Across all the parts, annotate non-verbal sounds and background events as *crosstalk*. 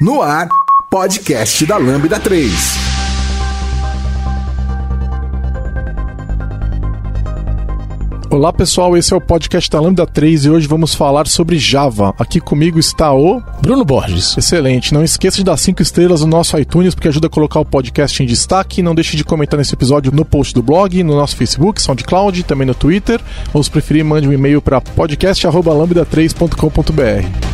No ar, podcast da Lambda 3. Olá pessoal, esse é o podcast da Lambda 3 e hoje vamos falar sobre Java. Aqui comigo está o Bruno Borges. Excelente. Não esqueça de dar 5 estrelas no nosso iTunes porque ajuda a colocar o podcast em destaque. Não deixe de comentar nesse episódio no post do blog, no nosso Facebook, SoundCloud, também no Twitter. Ou se preferir, mande um e-mail para podcast@lambda3.com.br.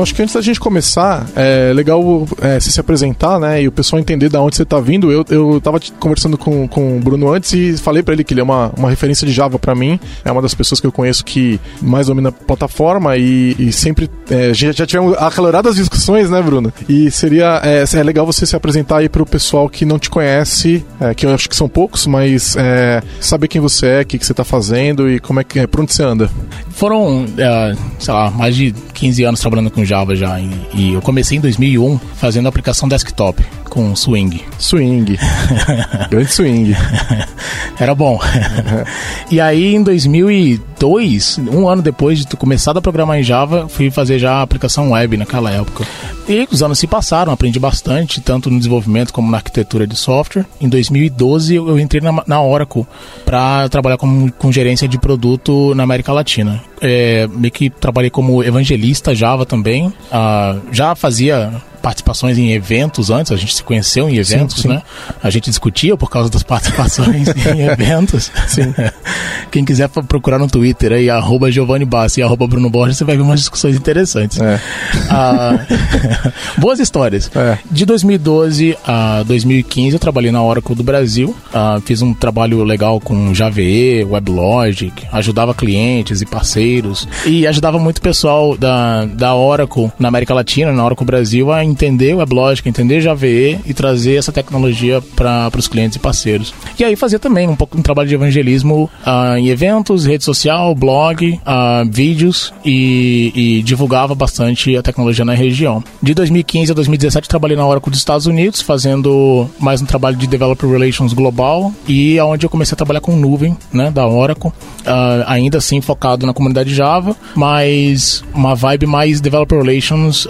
Bruno, acho que antes da gente começar, é legal é, você se apresentar, né? E o pessoal entender de onde você está vindo. Eu, eu tava conversando com, com o Bruno antes e falei para ele que ele é uma, uma referência de Java para mim. É uma das pessoas que eu conheço que mais domina a plataforma e, e sempre. É, já, já tivemos acaloradas discussões, né, Bruno? E seria é, é legal você se apresentar aí para o pessoal que não te conhece, é, que eu acho que são poucos, mas é, saber quem você é, o que, que você está fazendo e como é que é, por onde você anda. Foram, é, sei lá, mais de 15 anos trabalhando com Java já. E, e eu comecei em 2001 fazendo aplicação desktop com Swing. Swing. *laughs* Grande Swing. Era bom. e aí em 2002, um ano depois de ter começado a programar em Java, fui fazer já a aplicação web naquela época. E os anos se passaram, aprendi bastante, tanto no desenvolvimento como na arquitetura de software. Em 2012 eu entrei na, na Oracle para trabalhar com, com gerência de produto na América Latina. É, meio que trabalhei como evangelista Java também. Uh, já fazia participações em eventos antes, a gente se conheceu em eventos, sim, sim. né? A gente discutia por causa das participações *laughs* em eventos. Sim. *laughs* Quem quiser procurar no Twitter aí, arroba Giovanni Bassi e arroba Bruno Borges, você vai ver umas discussões interessantes. É. *laughs* Ah, boas histórias. É. De 2012 a 2015 eu trabalhei na Oracle do Brasil, ah, fiz um trabalho legal com JVE, WebLogic, ajudava clientes e parceiros e ajudava muito o pessoal da, da Oracle na América Latina, na Oracle Brasil, a entender WebLogic, entender JVE e trazer essa tecnologia para os clientes e parceiros. E aí fazer também um pouco um trabalho de evangelismo uh, em eventos, rede social, blog, uh, vídeos e, e, divulgava bastante a tecnologia na região. De 2015 a 2017 trabalhei na Oracle dos Estados Unidos, fazendo mais um trabalho de Developer Relations global e aonde eu comecei a trabalhar com nuvem, né, da Oracle, uh, ainda assim focado na comunidade Java, mas uma vibe mais Developer Relations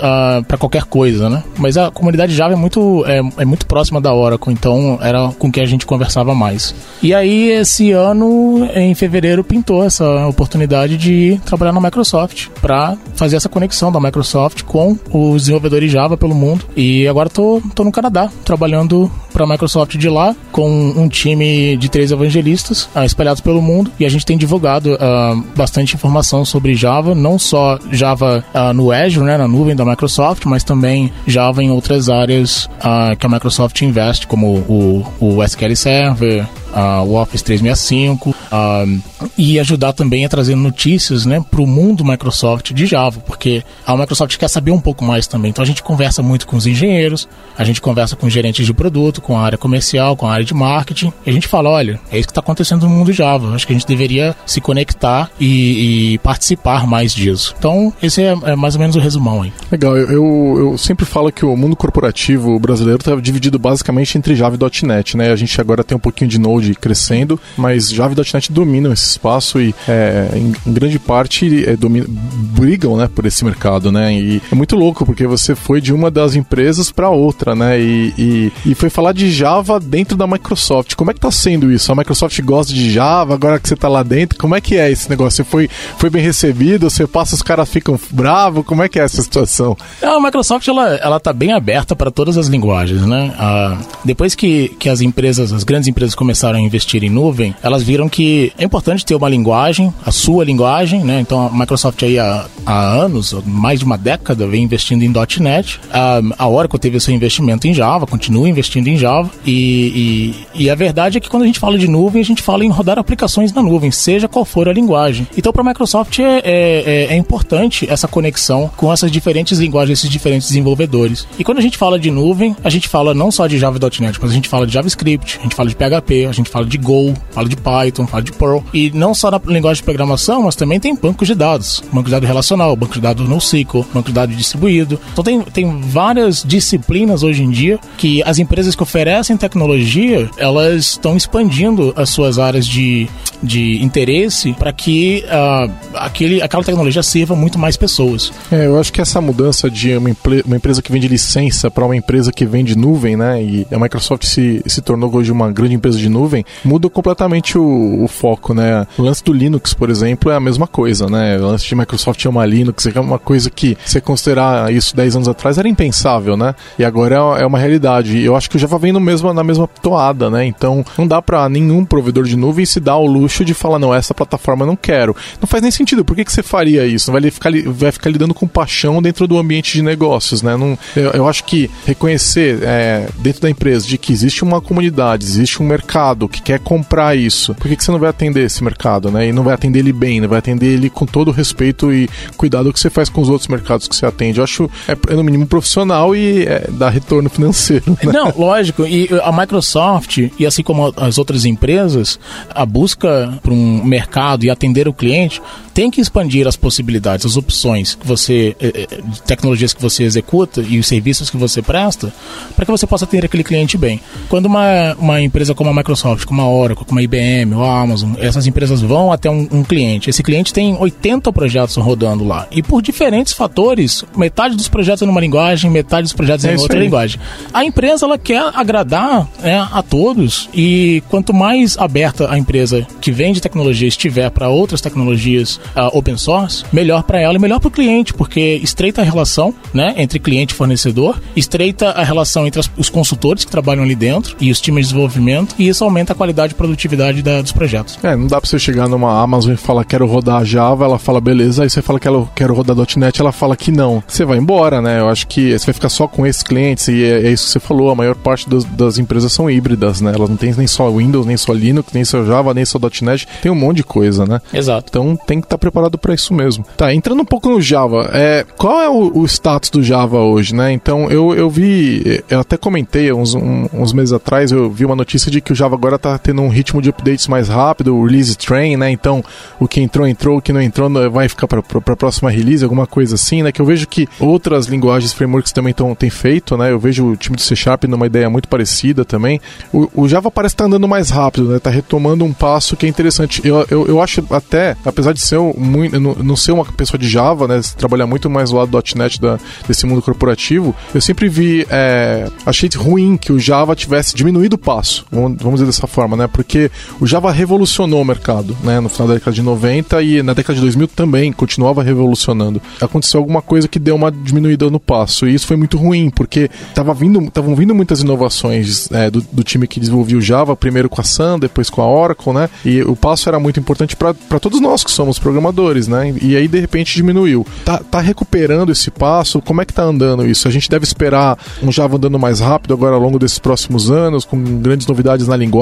para qualquer coisa, né? Mas a comunidade Java é muito, é, é muito próxima da Oracle, então era com que a gente conversava mais. E aí, esse ano, em fevereiro, pintou essa oportunidade de trabalhar na Microsoft para fazer essa conexão da Microsoft com os desenvolvedores Java pelo mundo. E agora tô, tô no Canadá, trabalhando para a Microsoft de lá, com um time de três evangelistas uh, espalhados pelo mundo. E a gente tem divulgado uh, bastante informação sobre Java, não só Java uh, no Azure, né, na nuvem da Microsoft, mas também Java em outras áreas uh, que a Microsoft investe, como o, o SQL Server, uh, o Office 365 uh, e ajudar também a trazer notícias né, para o mundo Microsoft de Java, porque a Microsoft quer saber um pouco mais também. Então a gente conversa muito com os engenheiros, a gente conversa com gerentes de produto, com a área comercial, com a área de marketing, e a gente fala: olha, é isso que está acontecendo no mundo Java. Acho que a gente deveria se conectar e, e participar mais disso. Então, esse é, é, mais ou menos o resumão aí. Legal, eu, eu, eu sempre falo que o mundo corporativo brasileiro está dividido basicamente entre Java e .NET, né? A gente agora tem um pouquinho de Node crescendo, mas Java e .NET dominam esse espaço e é, em, em, grande parte é, dominam, brigam, né, por esse mercado, né? E é muito louco porque você foi de uma das empresas para outra, né? E, e, e, foi falar de Java dentro da Microsoft. Como é que tá sendo isso? A Microsoft gosta de Java agora que você tá lá dentro? Como é que é esse negócio? Você foi, foi bem recebido? Você passa, os caras ficam bravos? Como é que é essa situação? A Microsoft ela, ela tá bem aberta para todas as linguagens, né? Ah, depois que, que as empresas, as grandes empresas começaram a investir em nuvem, elas viram que que é importante ter uma linguagem, a sua linguagem, né? Então a Microsoft aí há, há anos, mais de uma década, vem investindo em .NET. A, a Oracle teve seu investimento em Java, continua investindo em Java. E, e, e, a verdade é que quando a gente fala de nuvem, a gente fala em rodar aplicações na nuvem, seja qual for a linguagem. Então para a Microsoft é, é, é, é importante essa conexão com essas diferentes linguagens, esses diferentes desenvolvedores. E quando a gente fala de nuvem, a gente fala não só de Java e .NET, mas a gente fala de JavaScript, a gente fala de PHP, a gente fala de Go, fala de Python, fala de Perl. E não só na linguagem de programação, mas também tem bancos de dados. Banco de dados relacional, banco de dados NoSQL, banco de dados distribuído. Então tem, tem várias disciplinas hoje em dia que as empresas que oferecem tecnologia, elas estão expandindo as suas áreas de, de interesse para que uh, aquele, aquela tecnologia sirva muito mais pessoas. É, eu acho que essa mudança de uma, uma empresa que vende licença para uma empresa que vende nuvem, né? E a Microsoft se, se tornou hoje uma grande empresa de nuvem, muda completamente o, o foco, né? O lance do Linux, por exemplo, é a mesma coisa, né? O lance de Microsoft uma Linux, é uma coisa que, se considerar isso 10 anos atrás, era impensável, né? E agora é, é uma realidade. Eu acho que o Java vem no mesmo, na mesma toada, né? Então, não dá para nenhum provedor de nuvem se dar o luxo de falar, não, essa plataforma eu não quero. Não faz nem sentido. Por que, que você faria isso? Vai ficar, vai ficar lidando com paixão dentro do ambiente de negócios, né? Não, eu, eu acho que reconhecer é, dentro da empresa de que existe uma comunidade, existe um mercado que quer comprar isso, por que, que você não vai atender esse mercado, né? E não vai atender ele bem, né? vai atender ele com todo respeito e cuidado que você faz com os outros mercados que você atende. Eu acho, é, é no mínimo profissional e é, dá retorno financeiro. Né? Não, lógico. E a Microsoft, e assim como as outras empresas, a busca por um mercado e atender o cliente tem que expandir as possibilidades, as opções que você, eh, eh, tecnologias que você executa e os serviços que você presta, para que você possa ter aquele cliente bem. Quando uma, uma empresa como a Microsoft, como a Oracle, como a IBM ou a Amazon, essas empresas vão até um, um cliente, esse cliente tem 80 projetos rodando lá. E por diferentes fatores, metade dos projetos é numa linguagem, metade dos projetos é, é em outra aí. linguagem. A empresa ela quer agradar né, a todos e quanto mais aberta a empresa que vende tecnologia estiver para outras tecnologias uh, open source, melhor para ela e melhor para o cliente, porque estreita a relação né, entre cliente e fornecedor, estreita a relação entre as, os consultores que trabalham ali dentro e os times de desenvolvimento, e isso aumenta a qualidade e produtividade da, dos projetos. É, não dá para você chegar numa Amazon e falar quero rodar Java, ela fala beleza, aí você fala que ela quero rodar .NET, ela fala que não. Você vai embora, né? Eu acho que você vai ficar só com esses clientes e é, é isso que você falou, a maior parte das, das, empresas são híbridas, né? Elas não têm nem só Windows, nem só Linux, nem só Java, nem só .NET, tem um monte de coisa, né? Exato. Então tem que estar tá preparado para isso mesmo. Tá, entrando um pouco no Java, é, qual é o, o, status do Java hoje, né? Então eu, eu vi, eu até comentei uns, um, uns meses atrás, eu vi uma notícia de que o Java agora tá tendo um ritmo de updates mais rápido, o release train, né? Então o que entrou, entrou, o que não entrou vai ficar para a próxima release, alguma coisa assim, né? Que eu vejo que outras linguagens, frameworks também têm feito, né? Eu vejo o time de C Sharp numa ideia muito parecida também. O, o Java parece estar tá andando mais rápido, né? Tá retomando um passo que é interessante. Eu, eu, eu acho até, apesar de ser muito não, ser uma pessoa de Java, né? Trabalhar muito mais do lado do .NET da, desse mundo corporativo, eu sempre vi, é, achei ruim que o Java tivesse diminuído o passo, vamos dizer dessa forma, né? Porque o Java revolucionou o mercado, né? No final da década de 90 e na década de 2000 também continuava revolucionando. Aconteceu alguma coisa que deu uma diminuída no passo e isso foi muito ruim, porque tava vindo, estavam vindo muitas inovações é, do, do, time que desenvolvia o Java, primeiro com a Sun, depois com a Oracle, né? E o passo era muito importante para todos nós que somos programadores, né? E aí de repente diminuiu. Tá, tá recuperando esse passo? Como é que tá andando isso? A gente deve esperar um Java andando mais rápido agora ao longo desses próximos anos, com grandes novidades na linguagem,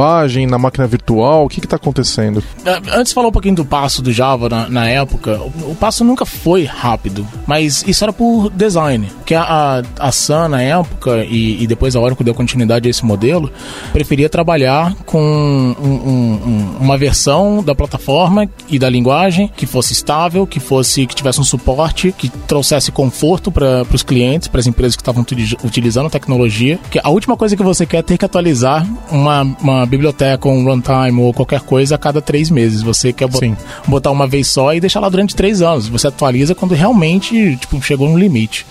na máquina virtual? O que está acontecendo? É, antes falou um pouquinho do passo do Java na, na época. O, o, passo nunca foi rápido, mas isso era por design. Que a, a, a Sun na época e, e depois a Oracle deu continuidade a esse modelo, preferia trabalhar com um, um, uma versão da plataforma e da linguagem que fosse estável, que fosse que tivesse um suporte, que trouxesse conforto para os clientes, para as empresas que estavam utilizando tecnologia. Que a última coisa que você quer é ter que atualizar uma, uma biblioteca, um runtime ou qualquer coisa a cada três meses. Você quer bot botar uma vez só e deixar lá durante três anos. Você atualiza quando realmente tipo, chegou no limite.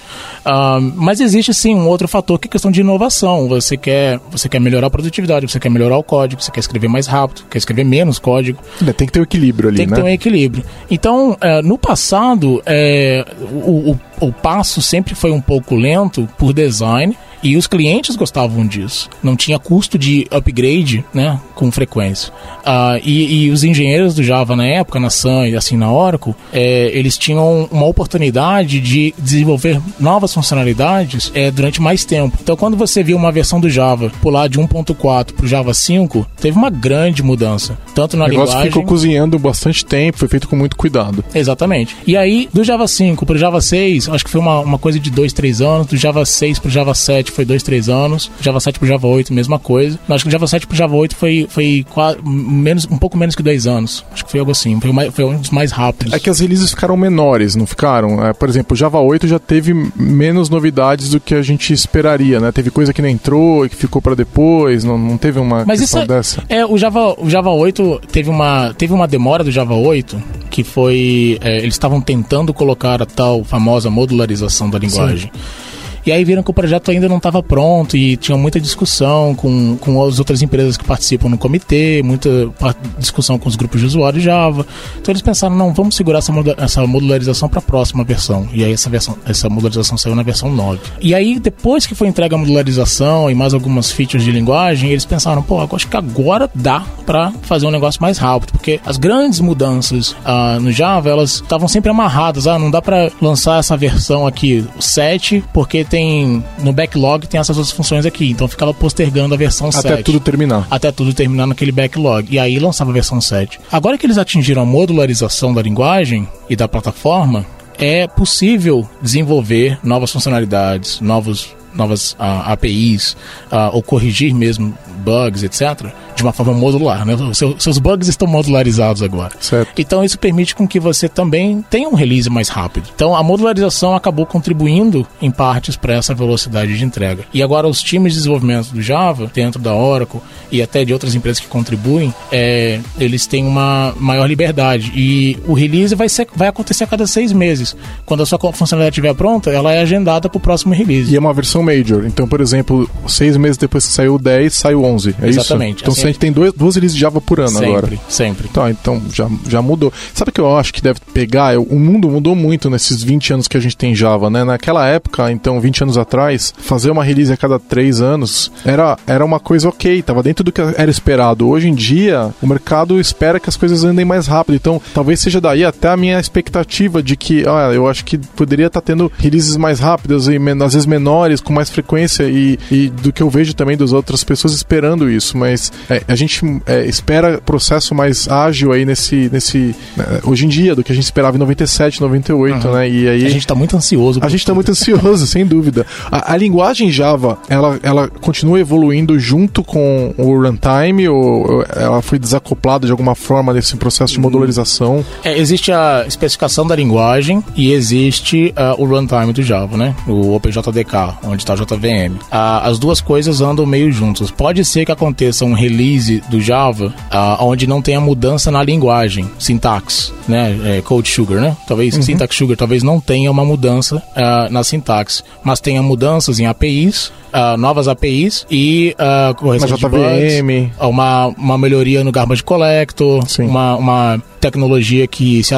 Uh, mas existe sim um outro fator que é questão de inovação. Você quer, você quer melhorar a produtividade, você quer melhorar o código, você quer escrever mais rápido, quer escrever menos código. Tem que ter um equilíbrio ali, tem né? Que ter um equilíbrio. Então, uh, no passado, é, o, o, o passo sempre foi um pouco lento por design E os clientes gostavam disso. Não tinha custo de upgrade, né, com frequência. Uh, e, e, os engenheiros do Java na época, na Sun e assim na Oracle, é, eles tinham uma oportunidade de desenvolver novas funcionalidades é, durante mais tempo. Então, quando você viu uma versão do Java pular de 1.4 para o Java 5, teve uma grande mudança. Tanto na o negócio linguagem... ficou cozinhando bastante tempo, foi feito com muito cuidado. Exatamente. E aí, do Java 5 para o Java 6, acho que foi uma, uma coisa de 2, 3 anos. Do Java 6 para o Java 7 foi 2, 3 anos. Java 7 para o Java 8, mesma coisa. Acho que do Java 7 para o Java 8 foi, foi quase, menos, um pouco menos que 2 anos. Acho que foi algo assim. Foi, uma, foi um dos mais rápidos. É que as releases ficaram menores, não ficaram? É, por exemplo, o Java 8 já teve menos novidades do que a gente esperaria, né? Teve coisa que não entrou e que ficou para depois, não, não teve uma Mas isso é, dessa. É, o Java, o Java 8 teve uma, teve uma demora do Java 8 que foi. É, eles estavam tentando colocar a tal famosa modularização da linguagem. Sim. E aí viram que o projeto ainda não estava pronto e tinha muita discussão com, com as outras empresas que participam no comitê, muita discussão com os grupos de usuários Java. Então eles pensaram, não, vamos segurar essa, essa modularização para a próxima versão. E aí essa, versão, essa modularização saiu na versão 9. E aí, depois que foi entregue a modularização e mais algumas features de linguagem, eles pensaram, pô, acho que agora dá para fazer um negócio mais rápido, porque as grandes mudanças uh, no Java, elas estavam sempre amarradas. Ah, não dá para lançar essa versão aqui, o 7, porque tem tem no backlog tem essas outras funções aqui, então ficava postergando a versão Até 7. Até tudo terminar. Até tudo terminar naquele backlog. E aí lançava a versão 7. Agora que eles atingiram a modularização da linguagem e da plataforma, é possível desenvolver novas funcionalidades, novos novas uh, ah, APIs, uh, ah, ou corrigir mesmo bugs, etc., de uma forma modular. Né? Seu, seus bugs estão modularizados agora. Certo. Então isso permite com que você também tenha um release mais rápido. Então a modularização acabou contribuindo em partes para essa velocidade de entrega. E agora os times de desenvolvimento do Java, dentro da Oracle e até de outras empresas que contribuem, é, eles têm uma maior liberdade. E o release vai, ser, vai acontecer a cada seis meses. Quando a sua funcionalidade estiver pronta, ela é agendada para o próximo release. E é uma versão major. Então, por exemplo, seis meses depois que saiu o 10, saiu o 11. É Exatamente. Isso? Então, assim, a gente tem dois, duas releases de Java por ano sempre, agora. Sempre. Tá, então já, já mudou. Sabe o que eu acho que deve pegar? O mundo mudou muito nesses 20 anos que a gente tem Java, né? Naquela época, então, 20 anos atrás, fazer uma release a cada 3 anos era, era uma coisa ok, tava dentro do que era esperado. Hoje em dia, o mercado espera que as coisas andem mais rápido. Então, talvez seja daí até a minha expectativa de que, ah, eu acho que poderia estar tá tendo releases mais rápidas e às vezes menores, com mais frequência, e, e do que eu vejo também das outras pessoas esperando isso. Mas é, a gente é, espera processo mais ágil aí nesse. nesse né, hoje em dia, do que a gente esperava em 97, 98, uhum. né? E aí. A gente tá muito ansioso. A gente tá muito ansioso, *laughs* sem dúvida. A, a, linguagem Java, ela, ela continua evoluindo junto com o runtime ou ela foi desacoplada de alguma forma nesse processo de modularização? É, existe a especificação da linguagem e existe uh, o runtime do Java, né? O OpenJDK, onde está o JVM. Uh, as duas coisas andam meio juntas. Pode ser que aconteça um release do Java uh, onde não tenha mudança na linguagem, sintaxe, né? É, code sugar, né? Talvez uhum. syntax sugar talvez não tenha uma mudança uh, na sintaxe, mas tenha mudanças em APIs uh, novas APIs e uh, correção de bugs, uma, uma melhoria no garbage collector, uma, uma tecnologia que se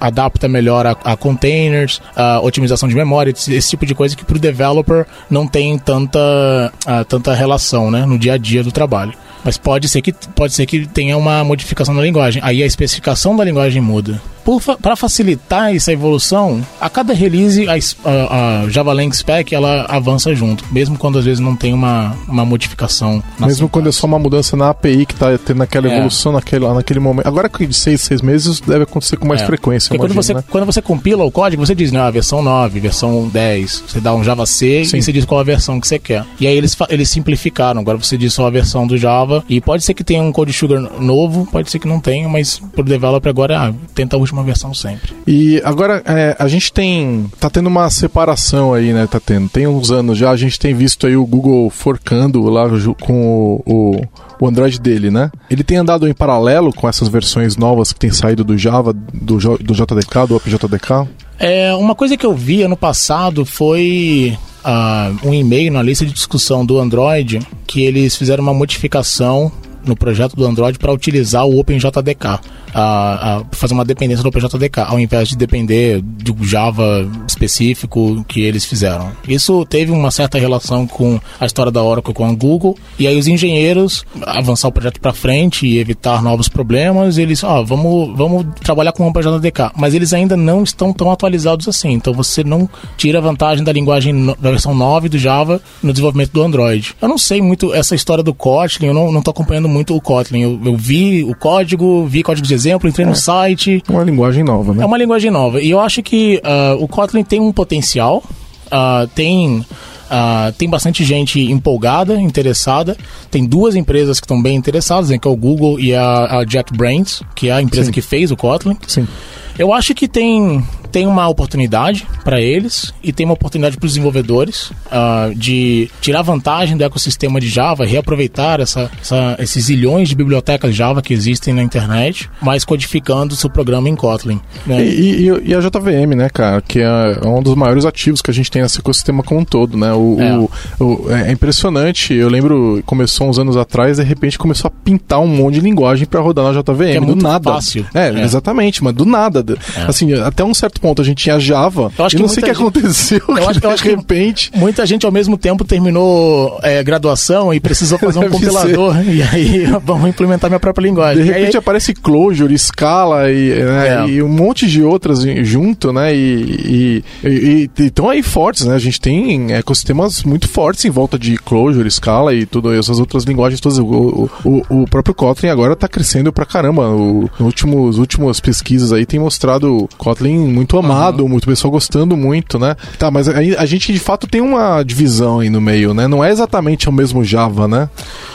adapta melhor a, a containers, uh, otimização de memória, esse, esse, tipo de coisa que para o developer não tem tanta, uh, tanta relação né, no dia a dia do trabalho. Mas pode ser que pode ser que tenha uma modificação na linguagem. Aí a especificação da linguagem muda para facilitar essa evolução, a cada release a, a, a Java Lang Spec ela avança junto, mesmo quando às vezes não tem uma, uma modificação. Mesmo quando é só uma mudança na API que está tendo aquela é. evolução naquele, naquele momento. Agora que de seis, seis meses deve acontecer com mais é. frequência. Imagino, quando, você, né? quando você compila o código, você diz, né, a versão 9, versão 10, você dá um Java C Sim. e você diz qual a versão que você quer. E aí eles, eles simplificaram, agora você diz só a versão do Java e pode ser que tenha um Code Sugar novo, pode ser que não tenha, mas pro developer agora, ah, tenta a última versão sempre. E agora é, a gente tem. tá tendo uma separação aí, né? Tá tendo. Tem uns anos já, a gente tem visto aí o Google forcando lá com o, o o Android dele, né? Ele tem andado em paralelo com essas versões novas que tem saído do Java, do, do JDK, do OpenJDK? É, uma coisa que eu vi ano passado foi uh, um e-mail na lista de discussão do Android que eles fizeram uma modificação no projeto do Android para utilizar o OpenJDK. A, a fazer uma dependência do OpenJDK, ao invés de depender do Java específico que eles fizeram. Isso teve uma certa relação com a história da Oracle com a Google, e aí os engenheiros avançar o projeto para frente e evitar novos problemas, eles, ó, vamos, vamos trabalhar com o OpenJDK, mas eles ainda não estão tão atualizados assim, então você não tira vantagem da linguagem da versão 9 do Java no desenvolvimento do Android. Eu não sei muito essa história do Kotlin, eu não, não tô acompanhando muito o Kotlin, eu, eu vi o código, vi código de exemplo, entrei é. no site. Uma linguagem nova, né? É uma linguagem nova, e eu acho que uh, o Kotlin tem um potencial, uh, tem Uh, tem bastante gente empolgada, interessada. Tem duas empresas que estão bem interessadas, né, que é o Google e a, a JetBrains, que é a empresa Sim. que fez o Kotlin. Sim. Eu acho que tem tem uma oportunidade para eles e tem uma oportunidade para os desenvolvedores uh, de tirar vantagem do ecossistema de Java, reaproveitar essa, essa, esses zilhões de bibliotecas Java que existem na internet, mas codificando o seu programa em Kotlin. Né? E, e, e, a JVM, né, cara, que é um dos maiores ativos que a gente tem nesse ecossistema como um todo, né? O, é. O, o, é impressionante. Eu lembro, começou uns anos atrás, de repente começou a pintar um monte de linguagem para rodar na JVM. É do nada. Fácil. É, é, exatamente, mas do nada. É. Assim, até um certo ponto a gente tinha Java. Eu acho e não sei o que gente... aconteceu. Eu acho, eu acho de repente. muita gente ao mesmo tempo terminou é, graduação e precisou fazer um *laughs* compilador. Ser. E aí *laughs* vamos implementar minha própria linguagem. De repente aí... aparece Clojure, Scala e, né, é. e, um monte de outras junto, né? E estão aí fortes, né? A gente tem ecossistemas muito fortes em volta de Clojure, Scala e tudo essas outras linguagens todas. O, o, o próprio Kotlin agora está crescendo pra caramba. O, últimos, últimas pesquisas aí tem mostrado Kotlin muito amado, uhum. muito pessoal gostando muito, né? Tá, mas a, a, gente de fato tem uma divisão aí no meio, né? Não é exatamente o mesmo Java, né?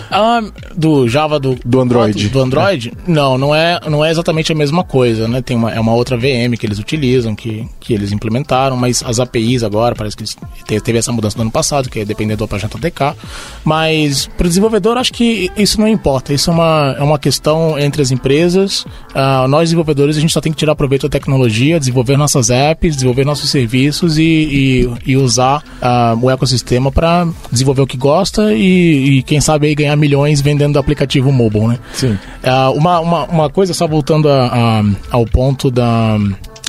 Ah, do Java do, do Android. Do Android? É. Não, não é, não é exatamente a mesma coisa, né? Tem uma, é uma outra VM que eles utilizam, que, que eles implementaram, mas as APIs agora, parece que eles, teve essa mudança no ano passado, que é depender do APJ-DK. Mas para o desenvolvedor, acho que isso não importa. Isso é uma, é uma questão entre as empresas. Uh, nós, desenvolvedores, a gente só tem que tirar proveito da tecnologia, desenvolver nossas apps, desenvolver nossos serviços e, e, e usar uh, o ecossistema para desenvolver o que gosta e, e, quem sabe aí ganhar milhões vendendo aplicativo mobile, né? Sim. Uh, uma, uma, uma coisa, só voltando a, a, ao ponto da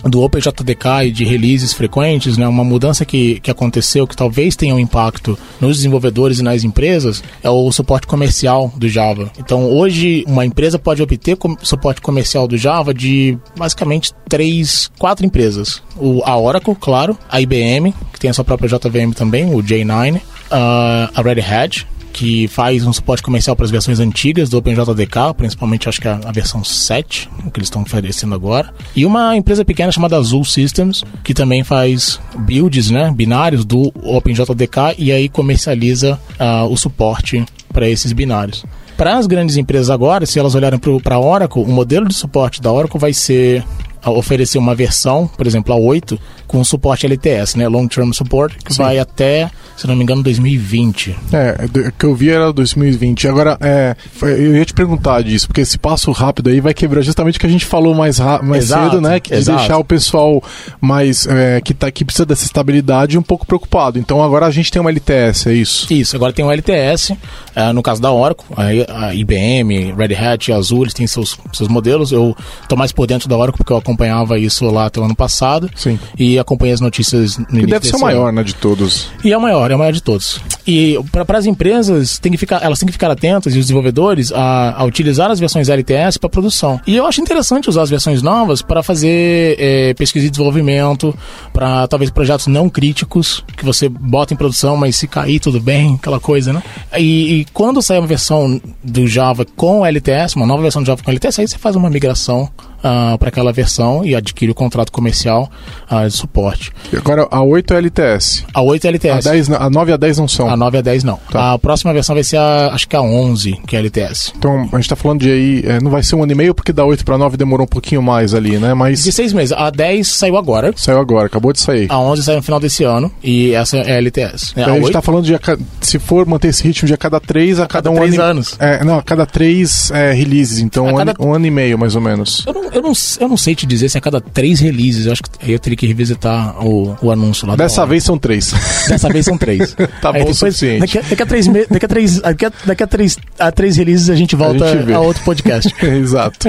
do OpenJDK e de releases frequentes, né, uma mudança que, que aconteceu que talvez tenha um impacto nos desenvolvedores e nas empresas é o suporte comercial do Java. Então, hoje, uma empresa pode obter com, suporte comercial do Java de basicamente três, quatro empresas. O, a Oracle, claro, a IBM, que tem a sua própria JVM também, o J9, uh, a Red Hat, que faz um suporte comercial para as versões antigas do OpenJDK, principalmente acho que a, a versão 7, que eles estão oferecendo agora. E uma empresa pequena chamada Azul Systems, que também faz builds, né, binários do OpenJDK e aí comercializa uh, o suporte para esses binários. Para as grandes empresas agora, se elas olharem para a Oracle, o modelo de suporte da Oracle vai ser oferecer uma versão, por exemplo, a 8, com suporte LTS, né? Long Term Support, que Sim. vai até, se não me engano, 2020. É, o que eu vi era 2020. Agora, é, eu ia te perguntar disso, porque esse passo rápido aí vai quebrar justamente o que a gente falou mais, mais exato, cedo, né? Que de deixar o pessoal mais é, que, tá, que precisa dessa estabilidade um pouco preocupado. Então agora a gente tem uma LTS, é isso? Isso, agora tem um LTS, é, no caso da Oracle, a, IBM, Red Hat, Azul, eles têm seus, seus modelos. Eu tô mais por dentro da Oracle porque eu acompanhava isso lá até o ano passado. Sim. E acompanhei as notícias no que deve ser o maior, né, de todos. E é o maior, é o maior de todos. E para as empresas, tem que ficar, elas têm que ficar atentas, e os desenvolvedores, a, a utilizar as versões LTS para produção. E eu acho interessante usar as versões novas para fazer é, pesquisa e desenvolvimento, para talvez projetos não críticos, que você bota em produção, mas se cair tudo bem, aquela coisa, né? E, e quando sair uma versão do Java com LTS, uma nova versão do Java com LTS, aí você faz uma migração uh, para aquela versão e adquire o contrato comercial uh, de suporte. E agora a 8 é LTS? A 8 é LTS. A, 10, a 9 e a 10 não são? A 9 e a 10 não. Tá. A próxima versão vai ser a, acho que a 11, que é LTS. Então a gente está falando de aí, é, não vai ser um ano e meio porque da 8 para 9 demorou um pouquinho mais ali, né? Mas... De seis meses. A 10 saiu agora. Saiu agora, acabou de sair. A 11 saiu no final desse ano e essa é a LTS. Então, a, a gente está falando de, se for manter esse ritmo de a cada 3, a, a cada, cada um ano. anos. É, não, a cada 3 é, releases, então um, cada... ano, um, ano, e meio mais ou menos. Eu não eu, não, eu não sei te dizer se a cada três releases, eu acho que eu teria que revisitar o, o anúncio lá. Dessa vez são três. Dessa vez são três. *laughs* tá Aí bom depois, o suficiente. Daqui, daqui, a três, daqui, a três, daqui, a, daqui a três, a três releases a gente volta a, gente a outro podcast. *laughs* Exato.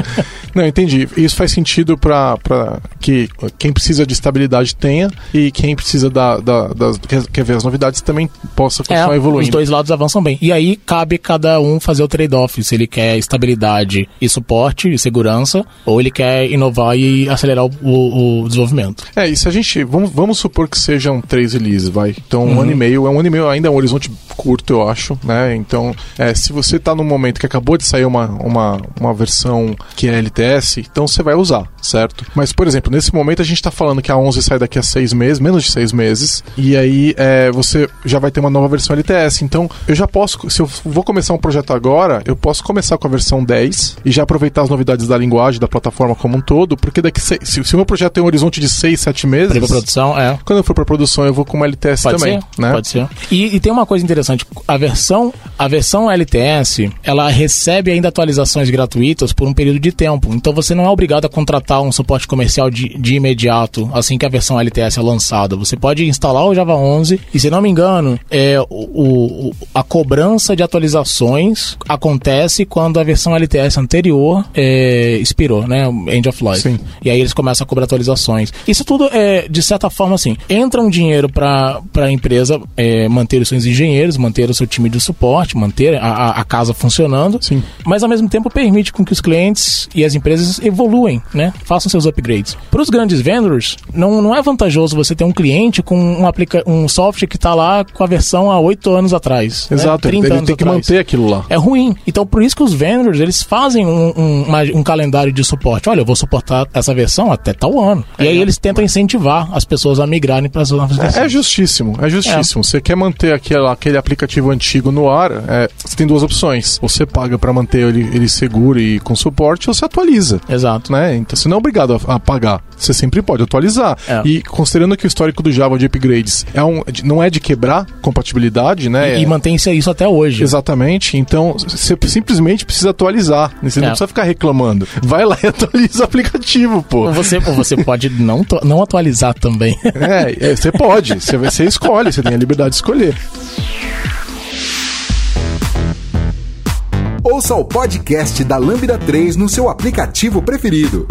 Não, entendi. Isso faz sentido para que quem precisa de estabilidade tenha e quem precisa da, da, das, quer ver as novidades também possa continuar é, evoluindo. Os dois lados avançam bem. E aí cabe cada um fazer o trade-off, se ele quer estabilidade e suporte e segurança, ou ele quer inovar e acelerar o, o, o desenvolvimento. É, e se a gente. Vamos, vamos supor que sejam três releases, vai. Então, um uhum. ano e meio. É um ano e meio ainda é um horizonte curto, eu acho, né? Então, é, se você está num momento que acabou de sair uma, uma, uma versão que é LTS, então você vai usar, certo? Mas, por exemplo, nesse momento a gente está falando que a 11 sai daqui a seis meses, menos de seis meses, e aí é, você já vai ter uma nova versão LTS. Então, eu já posso, se eu vou começar um projeto agora, eu posso começar com a versão 10 e já aproveitar as novidades da linguagem, da plataforma como um todo, porque daqui se, se, se o meu projeto tem um horizonte de 6, 7 meses. Para produção, é. Quando eu for para produção, eu vou com uma LTS Pode também. Ser, né? Pode ser. E, e, tem uma coisa interessante: a versão, a versão LTS ela recebe ainda atualizações gratuitas por um período de tempo. Então você não é obrigado a contratar um suporte comercial de, de imediato assim que a versão LTS é lançada. Você pode instalar o Java 11 e, se não me engano, é, o, o a cobrança de atualizações acontece quando a versão LTS anterior é, expirou, né? End of Life. Sim. E aí eles começam a cobrar atualizações. Isso tudo é, de certa forma, assim, entra um dinheiro para a empresa é, manter os seus engenheiros, manter o seu time de suporte, manter a, a, casa funcionando, Sim. mas ao mesmo tempo permite com que os clientes e as empresas evoluem, né? Façam seus upgrades. Para os grandes vendors, não, não é vantajoso você ter um cliente com um, aplica um software que está lá com a versão há oito anos atrás. Né? Exato, né? ele, tem que atrás. manter aquilo lá. É ruim. Então, por isso que os vendors, eles fazem um, um, uma, um calendário de suporte. Olha, eu vou suportar essa versão até tal ano. É, e aí eles tentam incentivar as pessoas a migrarem para as novas versões. É, é justíssimo, é justíssimo. É. Você quer manter aquele, aquele aplicativo antigo no ar, é, você tem duas opções. Você paga para manter ele, ele seguro e com suporte, ou você atualiza. Exato. Né? Então você não é obrigado a, a pagar. Você sempre pode atualizar. É. E considerando que o histórico do Java de upgrades é um, não é de quebrar compatibilidade, né? E, e mantém isso até hoje. Exatamente. Então você simplesmente precisa atualizar. Você não é. precisa ficar reclamando. Vai lá e *laughs* atualiza o aplicativo, pô. Você, você pode não, não atualizar também. É, é, você pode. Você, você escolhe, você tem a liberdade de escolher. Ouça o podcast da Lambda 3 no seu aplicativo preferido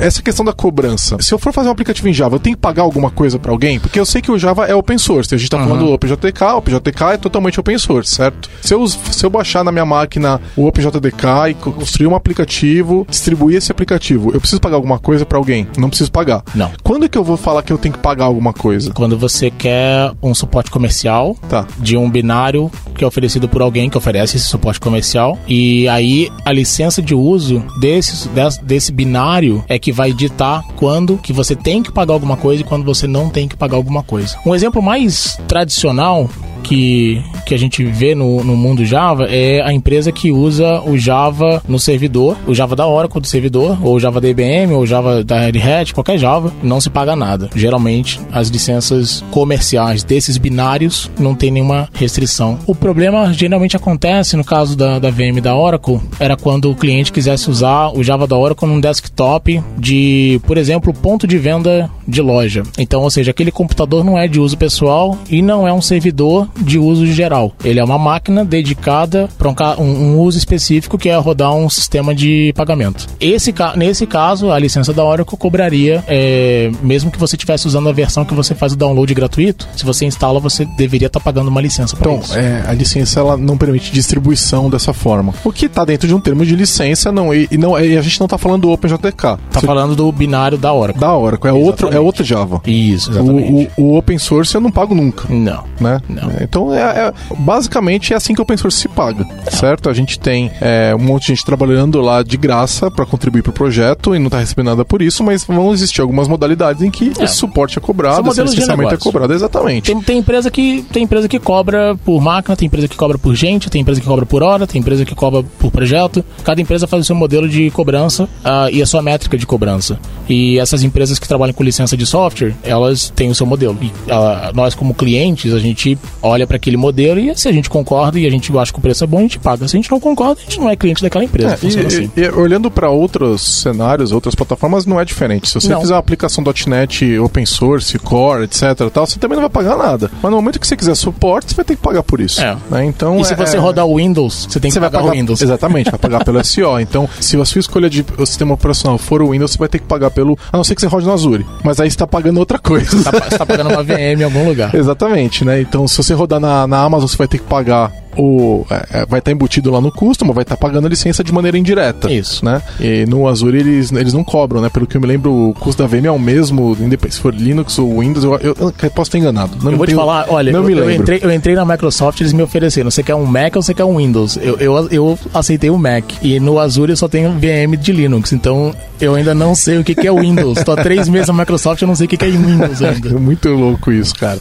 essa questão da cobrança. Se eu for fazer um aplicativo em Java, eu tenho que pagar alguma coisa para alguém? Porque eu sei que o Java é open source. A gente tá uhum. falando do OpenJDK, o OpenJDK é totalmente open source, certo? Se eu, se eu baixar na minha máquina o OpenJDK e construir um aplicativo, distribuir esse aplicativo, eu preciso pagar alguma coisa para alguém? Não preciso pagar. Não. Quando é que eu vou falar que eu tenho que pagar alguma coisa? Quando você quer um suporte comercial tá. de um binário que é oferecido por alguém que oferece esse suporte comercial e aí a licença de uso desse, desse, desse binário é que que vai ditar quando que você tem que pagar alguma coisa e quando você não tem que pagar alguma coisa. Um exemplo mais tradicional que, que a gente vê no, no mundo Java é a empresa que usa o Java no servidor, o Java da Oracle do servidor, ou Java da IBM, ou Java da Red Hat, qualquer Java, não se paga nada. Geralmente, as licenças comerciais desses binários não tem nenhuma restrição. O problema geralmente acontece no caso da, da VM da Oracle, era quando o cliente quisesse usar o Java da Oracle num desktop de, por exemplo, ponto de venda de loja. Então, ou seja, aquele computador não é de uso pessoal e não é um servidor de uso geral. Ele é uma máquina dedicada para um, um, uso específico que é rodar um sistema de pagamento. Esse, nesse caso, a licença da Oracle cobraria, é, mesmo que você estivesse usando a versão que você faz o download gratuito, se você instala, você deveria estar tá pagando uma licença para então, isso. É, a licença ela não permite distribuição dessa forma. O que está dentro de um termo de licença não e, e não e a gente não está falando do OpenJDK. Está falando do binário da Oracle. Da Oracle, é outro é outro Java. Isso, exatamente. O, o, o open source eu não pago nunca. Não. Né? Não. Então, é, é, basicamente é assim que o open source se paga, certo? A gente tem é, um monte de gente trabalhando lá de graça para contribuir para o projeto e não está recebendo nada por isso, mas vão existir algumas modalidades em que é. esse suporte é cobrado, esse licenciamento é cobrado, exatamente. Tem, tem, empresa que, tem empresa que cobra por máquina, tem empresa que cobra por gente, tem empresa que cobra por hora, tem empresa que cobra por projeto. Cada empresa faz o seu modelo de cobrança uh, e a sua métrica de cobrança. E essas empresas que trabalham com licença de software, elas têm o seu modelo. E uh, nós, como clientes, a gente olha para aquele modelo e se a gente concorda e a gente acha que o preço é bom, a gente paga. Se a gente não concorda, a gente não é cliente daquela empresa. É, e, assim. e, olhando para outros cenários, outras plataformas, não é diferente. Se você não. fizer uma aplicação .NET open source, core, etc, tal, você também não vai pagar nada. Mas no momento que você quiser suporte, você vai ter que pagar por isso. É. Né? Então, e se é, você rodar o Windows, você tem que você pagar, pagar o Windows. Exatamente, vai pagar pelo *laughs* SO. Então, se a sua escolha de sistema operacional for o Windows, você vai ter que pagar pelo. A não ser que você rode no Azure. Mas aí você está pagando outra coisa. Você está pagando uma *laughs* VM em algum lugar. Exatamente, né? Então, se você rodar na, na Amazon, você vai ter que pagar o, é, é vai estar tá embutido lá no custo, mas vai estar tá pagando a licença de maneira indireta. Isso. Né? E no Azure eles, eles não cobram, né? Pelo que eu me lembro, o custo da VM é o mesmo, independente se for Linux ou Windows, eu, eu, eu posso estar enganado. Não eu vou tenho, te falar, olha, não eu, me lembro. Eu, entrei, eu entrei na Microsoft eles me ofereceram, você quer um Mac ou você quer um Windows? Eu, eu, eu aceitei o Mac. E no Azure eu só tenho VM de Linux, então eu ainda não sei o que, que é Windows. Estou há três meses na Microsoft, eu não sei o que, que é Windows ainda. É *laughs* muito louco isso, cara.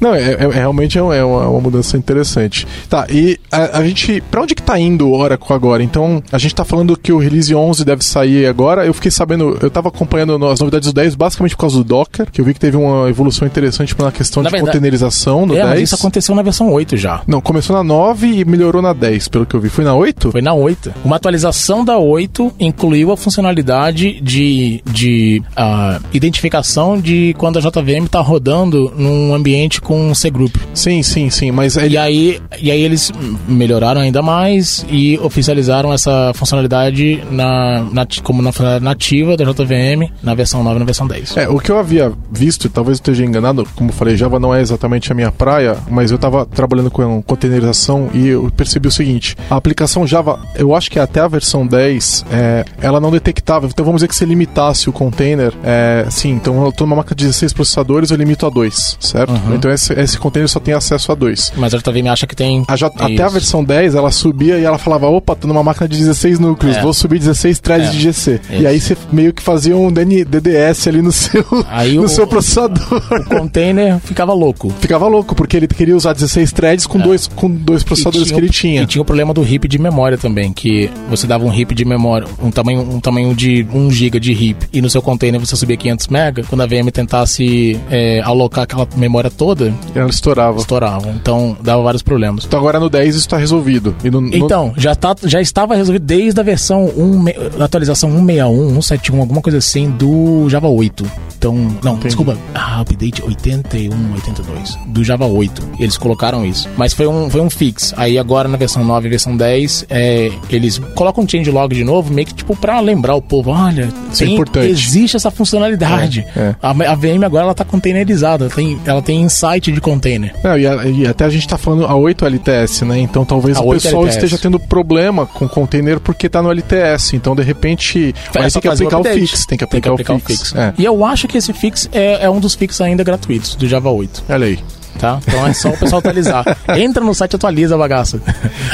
não, é, é, realmente é uma, uma mudança interessante. Tá, e a, a gente. Pra onde que tá indo o Oracle agora? Então, a gente tá falando que o release 11 deve sair agora. Eu fiquei sabendo, eu tava acompanhando as novidades do 10 basicamente por causa do Docker, que eu vi que teve uma evolução interessante na questão na de verdade, containerização no é, 10. Mas isso aconteceu na versão 8 já. Não, começou na 9 e melhorou na 10, pelo que eu vi. Foi na 8? Foi na 8. Uma atualização da 8 incluiu a funcionalidade de, de uh, identificação de quando a JVM tá rodando num ambiente com C-Group. Sim, sim, sim. Mas ele... e, aí, e aí eles melhoraram ainda mais e oficializaram essa funcionalidade na, na, como na funcionalidade nativa da JVM na versão 9 e na versão 10. É, o que eu havia visto, talvez eu esteja enganado, como eu falei, Java não é exatamente a minha praia, mas eu estava trabalhando com containerização e eu percebi o seguinte: a aplicação Java, eu acho que até a versão 10, é, ela não detectava, então vamos dizer que se limitasse o container, é, sim, então eu estou numa máquina de 16 processadores, eu limito a 2, certo? Uhum. Então esse, esse container só tem acesso a 2. Mas a JVM acha que tem. A J, até a versão 10, ela subia e ela falava: opa, tô numa máquina de 16 núcleos, é. vou subir 16 threads é. de GC. Isso. E aí você meio que fazia um DDS ali no seu, aí no o, seu processador. O container ficava louco. Ficava louco, porque ele queria usar 16 threads com, é. dois, com dois processadores tinha, que ele tinha. E tinha o problema do heap de memória também, que você dava um heap de memória, um tamanho, um tamanho de 1 GB de heap, e no seu container você subia 500 MB, quando a VM tentasse é, alocar aquela memória toda, ela estourava. Estourava. Então dava vários problemas. Então agora no 10 isso está resolvido. No, no... Então, já, tá, já estava resolvido desde a versão 1, da atualização 161, 171, alguma coisa assim, do Java 8. Então, não, Entendi. desculpa, ah, update 81, 82, do Java 8. Eles colocaram isso. Mas foi um, foi um fix. Aí agora na versão 9 e versão 10, é, eles colocam um changelog de novo, meio que tipo pra lembrar o povo, olha, isso é tem, é importante. existe essa funcionalidade. É, é. A, a, VM agora ela tá containerizada, ela tem, ela tem insight de container. Não, e, a, e, até a gente tá falando a 8 LTS, né? Então talvez a o pessoal LTS. esteja tendo problema com container porque tá no LTS. Então de repente vai ter que aplicar o, o fix. Tem que aplicar, tem que aplicar o fix. O fix. É. E eu acho que esse fix é, é um dos fix ainda gratuitos do Java 8. Olha aí tá? Então é só o pessoal atualizar. *laughs* Entra no site e atualiza a bagaça.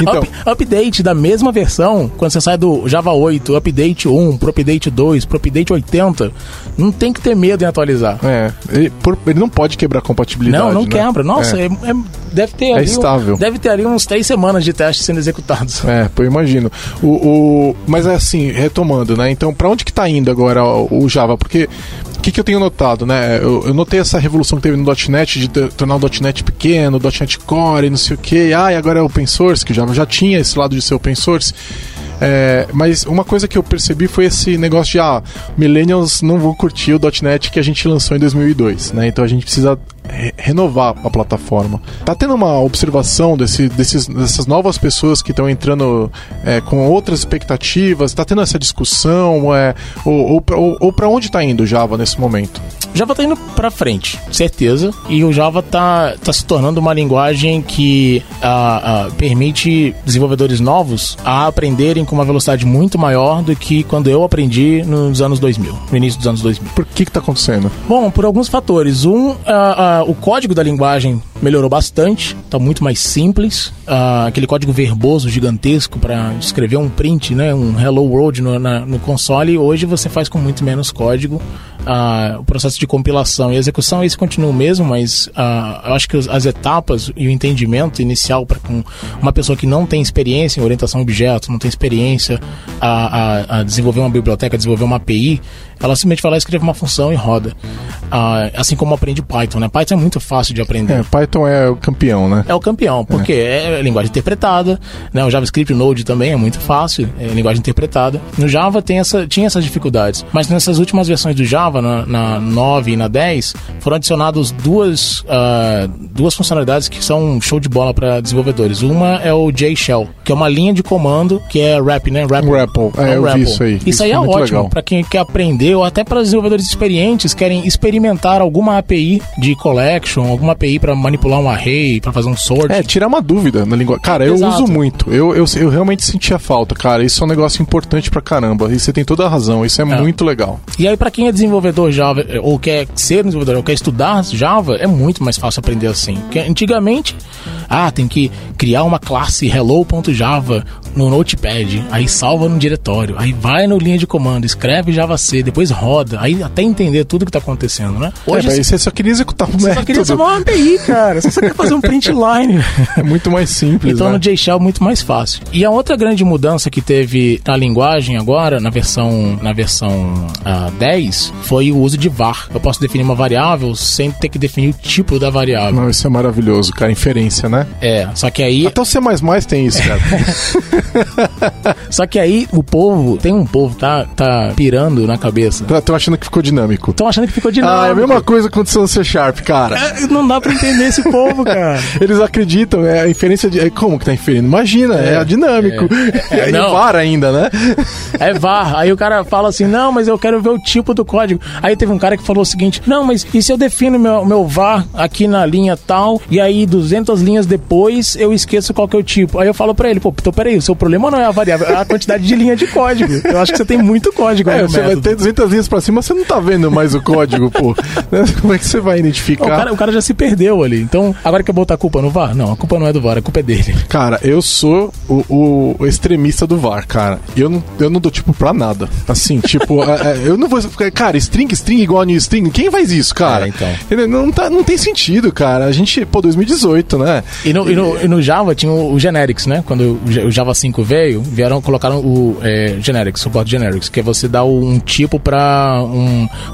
Então. Up, update da mesma versão, quando você sai do Java 8, update 1 pro update 2, pro update 80, não tem que ter medo em atualizar. É, ele, por, ele não pode quebrar compatibilidade. Não, não né? quebra. Nossa, é. É, é, deve ter é ali. estável. Um, deve ter ali uns três semanas de testes sendo executados. *laughs* É, eu imagino. O, o, mas é assim, retomando, né? Então, para onde que tá indo agora o, o Java? Porque o que, que eu tenho notado, né? Eu, eu, notei essa revolução que teve no .NET de tornar o .NET pequeno, o .NET Core, não sei o que. Ah, e agora é open source, que já, já tinha esse lado de ser open source. É, mas uma coisa que eu percebi foi esse negócio de, ah, millennials não vão curtir o .NET que a gente lançou em 2002, né? Então a gente precisa re renovar a plataforma. Tá tendo uma observação desse, desses, dessas novas pessoas que estão entrando é, com outras expectativas? Tá tendo essa discussão? É, ou, ou, ou, ou para onde tá indo o Java nesse momento? Java tá indo para frente, certeza. E o Java tá, tá se tornando uma linguagem que uh, uh, permite desenvolvedores novos a aprenderem com uma velocidade muito maior do que quando eu aprendi nos anos 2000, no início dos anos 2000. Por que que tá acontecendo? Bom, por alguns fatores. Um, uh, o código da linguagem melhorou bastante, tá muito mais simples. aquele código verboso gigantesco para escrever um print, né, um hello world no, na, no console, hoje você faz com muito menos código uh, o processo de compilação e execução, esse continua o mesmo, mas uh, eu acho que as etapas e o entendimento inicial para uma pessoa que não tem experiência em orientação a objetos, não tem experiência a, a, a desenvolver uma biblioteca, desenvolver uma API, Ela simplesmente vai lá, escreve uma função e roda. Ah, assim como aprende Python, né? Python é muito fácil de aprender. É, Python é o campeão, né? É o campeão, porque é, é linguagem interpretada, né? O JavaScript, Node também é muito fácil, é linguagem interpretada. No Java tem essa, tinha essas dificuldades, mas nessas últimas versões do Java, na, na 9 e na 10, foram adicionadas duas, uh, duas funcionalidades que são show de bola para desenvolvedores. Uma é o JShell, que é uma linha de comando que é RAP, né? RAP, RAPL, é, um eu RAPL. vi isso aí. Isso, Isso aí é muito ótimo para quem quer aprender ou até para desenvolvedores experientes que querem experimentar alguma API de collection, alguma API para manipular um array, para fazer um sort. É, tirar uma dúvida na língua. Cara, eu Exato. uso muito. Eu, eu, eu realmente sentia falta, cara. Isso é um negócio importante pra caramba. E você tem toda a razão. Isso é, muito legal. E aí, para quem é desenvolvedor Java, ou quer ser desenvolvedor, ou quer estudar Java, é muito mais fácil aprender assim. Porque antigamente, ah, tem que criar uma classe hello.java no Notepad, aí salva no diretório, aí vai no linha de comando, escreve Java C, depois roda, aí até entender tudo que tá acontecendo, né? Hoje, Hoje é, você só queria executar um você só queria método. salvar uma API, cara. Você só quer fazer um print line. *laughs* É muito mais simples, Então né? no JShell é muito mais fácil. E a outra grande mudança que teve na linguagem agora, na versão, na versão ah, 10, foi o uso de var. Eu posso definir uma variável sem ter que definir o tipo da variável. Não, isso é maravilhoso, cara. Inferência, né? É, só que aí, Até o C++ tem isso, cara. *laughs* só que aí o povo, tem um povo tá tá pirando na cabeça. Tô- Tô achando que ficou dinâmico. Estão achando que ficou dinâmico. Ah, é a mesma coisa que aconteceu no C Sharp, cara. É, Não dá pra entender esse povo, cara. *laughs* Eles acreditam, é a inferência de. é, Como que tá inferindo? Imagina, é, a dinâmico. É, é, *laughs* e não. VAR ainda, né? *laughs* É var. Aí o cara fala assim: não, mas eu quero ver o tipo do código. Aí teve um cara que falou o seguinte: não, mas e se eu defino meu, meu var aqui na linha tal, e aí 200 linhas depois eu esqueço qual que é o tipo? Aí eu falo pra ele: pô, então peraí, o seu problema não é a variável, é a quantidade de linha de código. Eu acho que você tem muito código É, você vai método. ter 200 linhas pra cima, você não tá vendo mais o código, pô. Né? Como é que você vai O identificar? cara, o cara já se perdeu ali. Então, agora quer botar a culpa no VAR? Não, a culpa não é do VAR, a culpa é dele. Cara, eu sou o, o- o extremista do VAR, cara. Eu não, eu não dou tipo pra nada. Assim, tipo, *laughs* é, é, eu não vou. Cara, string, string igual a new string. Quem faz isso, cara? É, então. Não, tá, não tem sentido, cara. A gente, pô, 2018, né? E no, e no- e no Java tinha o, o Generics, né? Quando o, o Java 5 veio, vieram, colocaram o é, Generics, suporte Generics, que é você dar um tipo para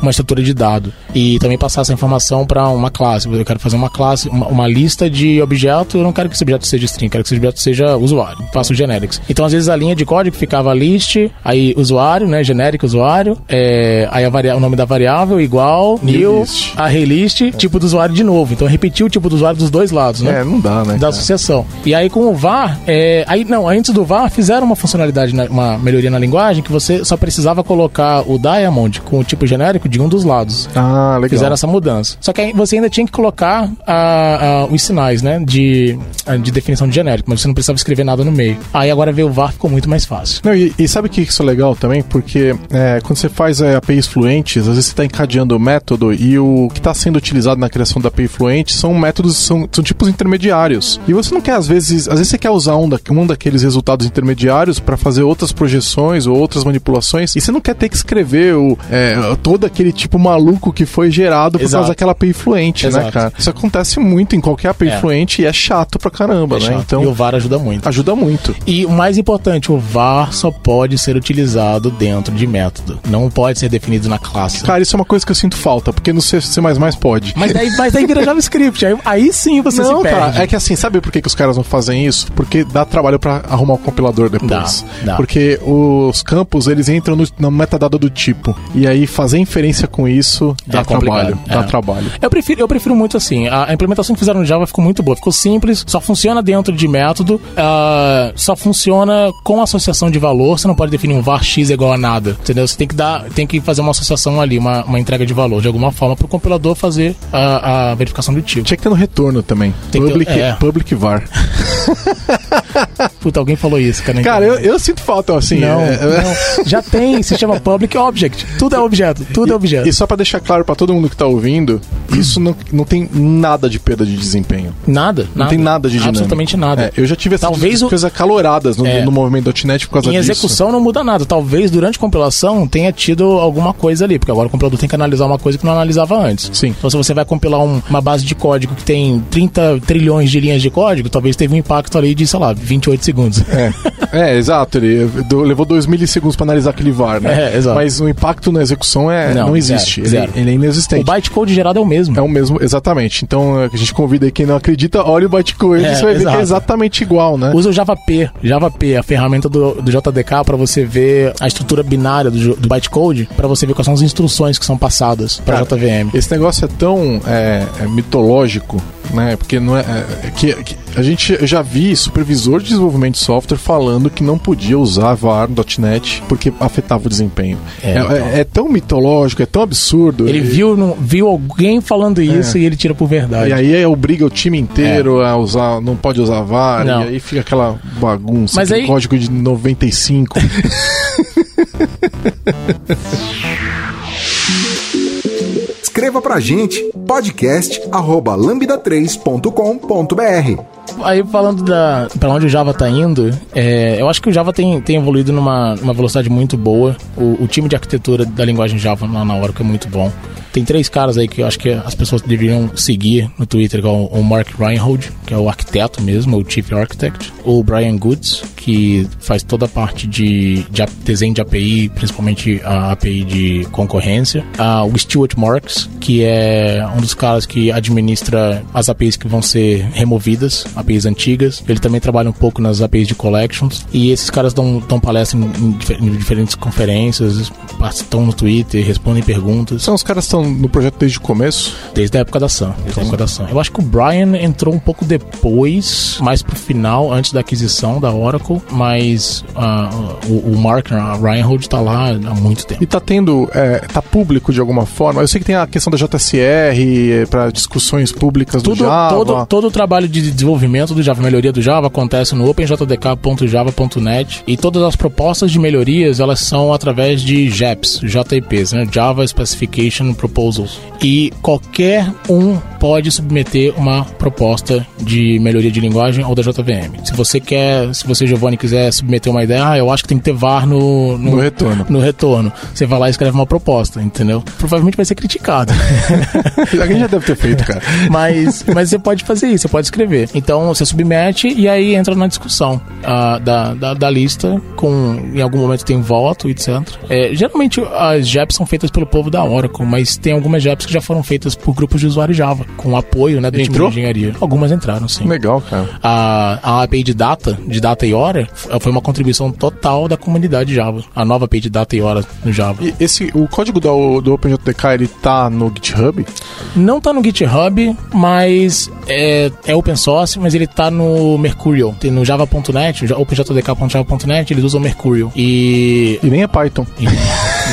uma estrutura de dado. E também passar essa informação para uma classe. Eu quero fazer uma classe, uma, uma lista de objeto, eu não quero que esse objeto seja string, quero que esse objeto seja usuário. Faço o Generics. Então, às vezes, a linha de código ficava list, aí usuário, né? Generic usuário, é, aí a varia- o nome da variável igual, new, list. a relist, tipo do usuário de novo. Então, repetir o tipo do usuário dos dois lados, né? É, não dá, né? da cara? associação. E aí com o VAR, é, aí não, antes do VAR fizeram uma funcionalidade, na- uma melhoria na linguagem que você só precisava colocar o Diamond com o tipo genérico de um dos lados. Ah, legal. Fizeram essa mudança. Só que você ainda tinha que colocar a- a- os sinais, né? De, de definição de genérico, mas você não precisava escrever nada no meio. Aí agora ver o VAR ficou muito mais fácil. Não, e, e sabe o que isso é legal também? Porque é, quando você faz é, APIs fluentes, às vezes você está encadeando o método e o que está sendo utilizado na criação da API fluente são métodos, são, são tipos intermediários. E você não quer, às vezes, às vezes você quer usar um, da, um daqueles resultados intermediários para fazer outras projeções ou outras manipulações e você não quer ter que escrever o, é, todo aquele tipo maluco que foi gerado por Exato. causa daquela API fluente, né, Exato. cara? Isso acontece muito em qualquer API É. fluente e é chato pra caramba, É né? chato. Então, E o VAR ajuda muito. ajuda muito. E o mais importante, o VAR só pode ser utilizado dentro de método. Não pode ser definido na classe. Cara, isso é uma coisa que eu sinto falta, porque no C, C++ pode. Mas daí, mas daí vira JavaScript. Aí, aí sim você não, se perde. É que assim, sabe por que, que os caras não fazem isso? Porque dá trabalho pra arrumar o compilador depois. Dá, dá. Porque os campos, eles entram no, na metadata do tipo. E aí fazer inferência com isso dá É trabalho. Dá é. trabalho. Eu prefiro, eu prefiro muito assim. A, implementação que fizeram no Java ficou muito boa. Ficou simples, só funciona dentro de método, ah, só funciona com associação de valor. Você não pode definir um var x igual a nada. Entendeu? Você tem que dar, tem que fazer uma associação ali, uma, uma entrega de valor de alguma forma para o compilador fazer a, a verificação do tipo. Tinha que ter no retorno também. Tem que ter- Public, é. public var. *laughs* Puta, alguém falou isso, cara. Cara, eu, eu sinto falta, assim. Não, é- é- não. Já tem, se chama Public Object. Tudo é objeto, tudo é objeto. E só pra deixar claro pra todo mundo que tá ouvindo, isso não, não tem nada de perda de desempenho. Nada, Não tem nada de dinâmico. Absolutamente nada. É, eu já tive essas Talvez o- coisas acaloradas no, É. no movimento .NET por causa Em disso. execução não muda nada. Talvez durante a compilação tenha tido alguma coisa ali, porque agora o compilador tem que analisar uma coisa que não analisava antes. Sim. Então, se você vai compilar um- uma base de código que tem 30 trilhões de linhas de código, talvez teve um impacto ali de, sei lá, 28 segundos. É, é exato. Ele do, levou 2 milissegundos para analisar aquele VAR, né? É, exato. Mas o impacto na execução é, não, Não, existe. zero, zero. Ele, ele é inexistente. O bytecode gerado é o mesmo. É o mesmo, exatamente. Então a gente convida aí quem não acredita, olha o bytecode, É, você vai ver que exato. é exatamente igual, né? Usa o JP, JP, a ferramenta do, do JDK para você ver a estrutura binária do, do bytecode, para você ver quais são as instruções que são passadas para JVM. Esse negócio é tão é, é mitológico, né? Porque não é, é- que, que a gente já vi supervisor de desenvolvimento de software falando que não podia usar var.net porque afetava o desempenho. É, É, então. é- é tão mitológico, é tão absurdo. Ele E- viu, no- viu alguém falando isso e ele tira por verdade. É. E aí obriga o time inteiro a usar, não pode usar VAR, Não. e aí fica aquela bagunça, Mas aí- código de 95. *laughs* Escreva pra gente podcast@lambda3.com.br. Aí falando da para onde o Java tá indo, é, eu acho que o Java tem, tem evoluído numa, numa velocidade muito boa. O, o time de arquitetura da linguagem Java lá na Oracle é muito bom. Tem três caras aí que eu acho que as pessoas deveriam seguir no Twitter, é o, Mark Reinhold, que é o arquiteto mesmo, o Chief Architect, o Brian Goods, que faz toda a parte de, de desenho de API, principalmente a API de concorrência, ah, o Stuart Marks, que é um dos caras que administra as APIs que vão ser removidas, APIs antigas. Ele também trabalha um pouco nas APIs de collections. E esses caras dão, dão palestra em, em difer- em diferentes conferências, estão no Twitter, respondem perguntas. São os caras que estão no projeto desde o começo. Desde a época da Sun. Desde a época da Sun. Eu acho que o Brian entrou um pouco depois, mais pro final, antes da aquisição da Oracle, mas ah, o, o Mark Reinhold tá lá há muito tempo. E tá tendo, é, tá público de alguma forma. Eu sei que tem a questão da JSR para discussões públicas do Tudo, Java. todo, todo o trabalho de desenvolvimento do Java, melhoria do Java, acontece no openjdk.java.net e todas as propostas de melhorias elas são através de JAPs, JIPs, né? Java Specification Proposals. E qualquer um pode submeter uma proposta de melhoria de linguagem ou da JVM. Se você quer, se você, Giovanni, quiser submeter uma ideia, ah, eu acho que tem que ter VAR no, No retorno. no retorno. Você vai lá e escreve uma proposta, entendeu? Provavelmente vai ser criticado. *laughs* Alguém já deve ter feito, cara. mas, mas você pode fazer isso, você pode escrever. Então você submete e aí entra na discussão da, da, da lista, com em algum momento tem voto, etc. É, geralmente as JAPs são feitas pelo povo da Oracle, mas tem algumas JAPs que já foram feitas por grupos de usuário Java, com apoio né, do Entrou? time de engenharia. Algumas entraram, sim. Legal, cara. A, a API de data, de data e hora, foi uma contribuição total da comunidade Java. A nova API de data e hora no Java. E esse, o código do, do OpenJDK, ele tá no GitHub? Não tá no GitHub, mas é, é open source, mas ele tá no Mercurial. Tem no java.net, openjdk.java.net, eles usam Mercurial. E. E nem é Python. e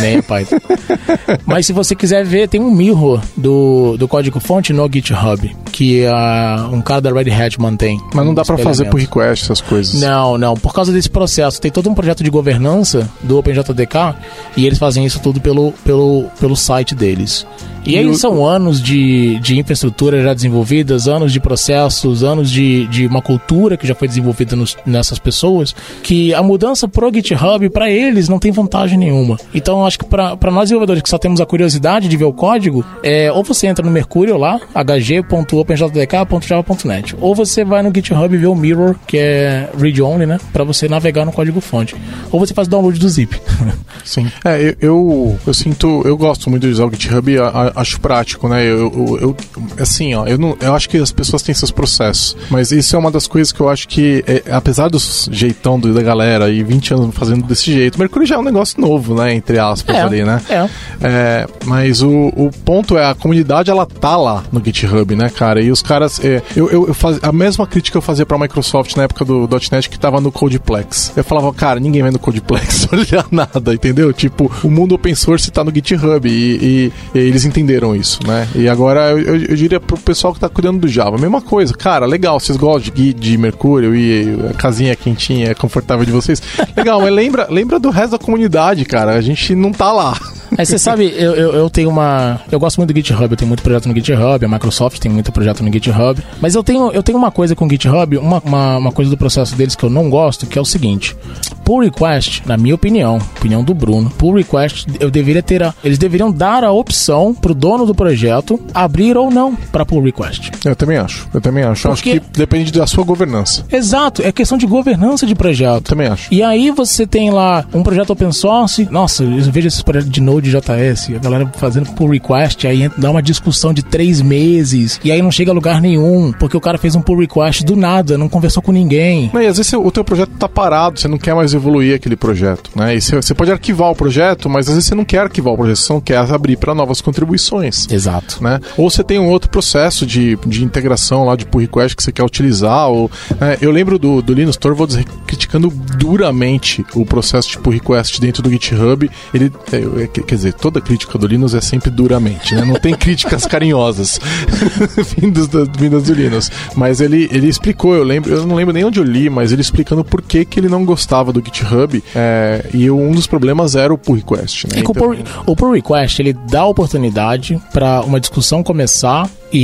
nem é Python. *laughs* mas se você quiser ver, tem um mirror do, do código-fonte no GitHub, que ah, um cara da Red Hat mantém. Mas não um dá pra fazer por request essas coisas. Não, não. Por causa desse processo, tem todo um projeto de governança do OpenJDK e eles fazem isso tudo pelo, pelo, pelo site deles. E, E aí são anos de, de infraestrutura já desenvolvidas, anos de processos, anos de, de uma cultura que já foi desenvolvida nos- nessas pessoas, que a mudança pro GitHub, para eles, não tem vantagem nenhuma. Então, acho que para nós desenvolvedores que só temos a curiosidade de ver o código, é, ou você entra no Mercurial lá, hg.openjdk.java.net, ou você vai no GitHub e vê o Mirror, que é read-only, né, para você navegar no código-fonte. Ou você faz download do zip. *laughs* Sim. É, eu, eu, eu sinto. Eu gosto muito de usar o GitHub a- a- acho prático, né? Eu, eu, eu- assim, ó, eu, não, eu acho que as pessoas têm seus processos. Mas isso é uma das coisas que eu acho que, é, apesar do jeitão do- da galera e 20 anos fazendo desse jeito, Mercúrio já é um negócio novo, né? Entre aspas É, ali, né? é. É, mas o, o ponto é, a comunidade ela tá lá no GitHub, né, cara? E os caras. é, eu, eu, eu faz, a mesma crítica eu fazia pra Microsoft na época do .NET que tava no Codeplex. Eu falava, cara, ninguém vai no Codeplex *laughs* olhar nada, entendeu? Tipo, o mundo open source tá no GitHub e, e- e eles entenderam isso, né? E agora eu, eu, eu diria pro pessoal que tá cuidando do Java, mesma coisa, cara, legal, vocês gostam de de Mercúrio e a casinha quentinha, confortável de vocês. Legal, mas lembra, lembra do resto da comunidade, cara. A gente não tá lá. Aí você sabe, eu, eu, eu tenho uma. Eu gosto muito do GitHub, eu tenho muito projeto no GitHub, a Microsoft tem muito projeto no GitHub. Mas eu tenho, eu tenho uma coisa com o GitHub, uma, uma, uma coisa do processo deles que eu não gosto, que é o seguinte: pull request, na minha opinião, opinião do Bruno, pull request, eu deveria ter a, eles deveriam dar a opção pro dono do projeto abrir ou não para pull request. Eu também acho. Eu também acho. Eu Acho Porque- que depende da sua governança. Exato, é questão de governança de projeto. Também acho. E aí você tem lá um projeto open source. Nossa, eu vejo esses projetos de Node JS, a galera fazendo pull request, aí entra- dá uma discussão de três meses, e aí não chega a lugar nenhum, porque o cara fez um pull request do nada, não conversou com ninguém. Não, e às vezes o teu projeto tá parado, você não quer mais evoluir aquele projeto, né? E você, você pode arquivar o projeto, mas às vezes você não quer arquivar o projeto, você não quer abrir para novas contribuições. Exato. Né? Ou você tem um outro processo de, de integração lá de pull request que você quer utilizar. Ou, né? Eu lembro do, do Linus Torvalds criticando duramente o processo de pull request dentro do GitHub. Ele, é, é, quer dizer, toda crítica do Linus é sempre duramente, né? Não tem críticas carinhosas *laughs* vindas, do, vindas do Linus. Mas ele, ele explicou, eu lembro, eu não lembro nem onde eu li, mas ele explicando por que, que ele não gostava do GitHub. é, e um dos problemas era o pull request. Né? É que o pull, o pull request ele dá oportunidade para uma discussão começar e,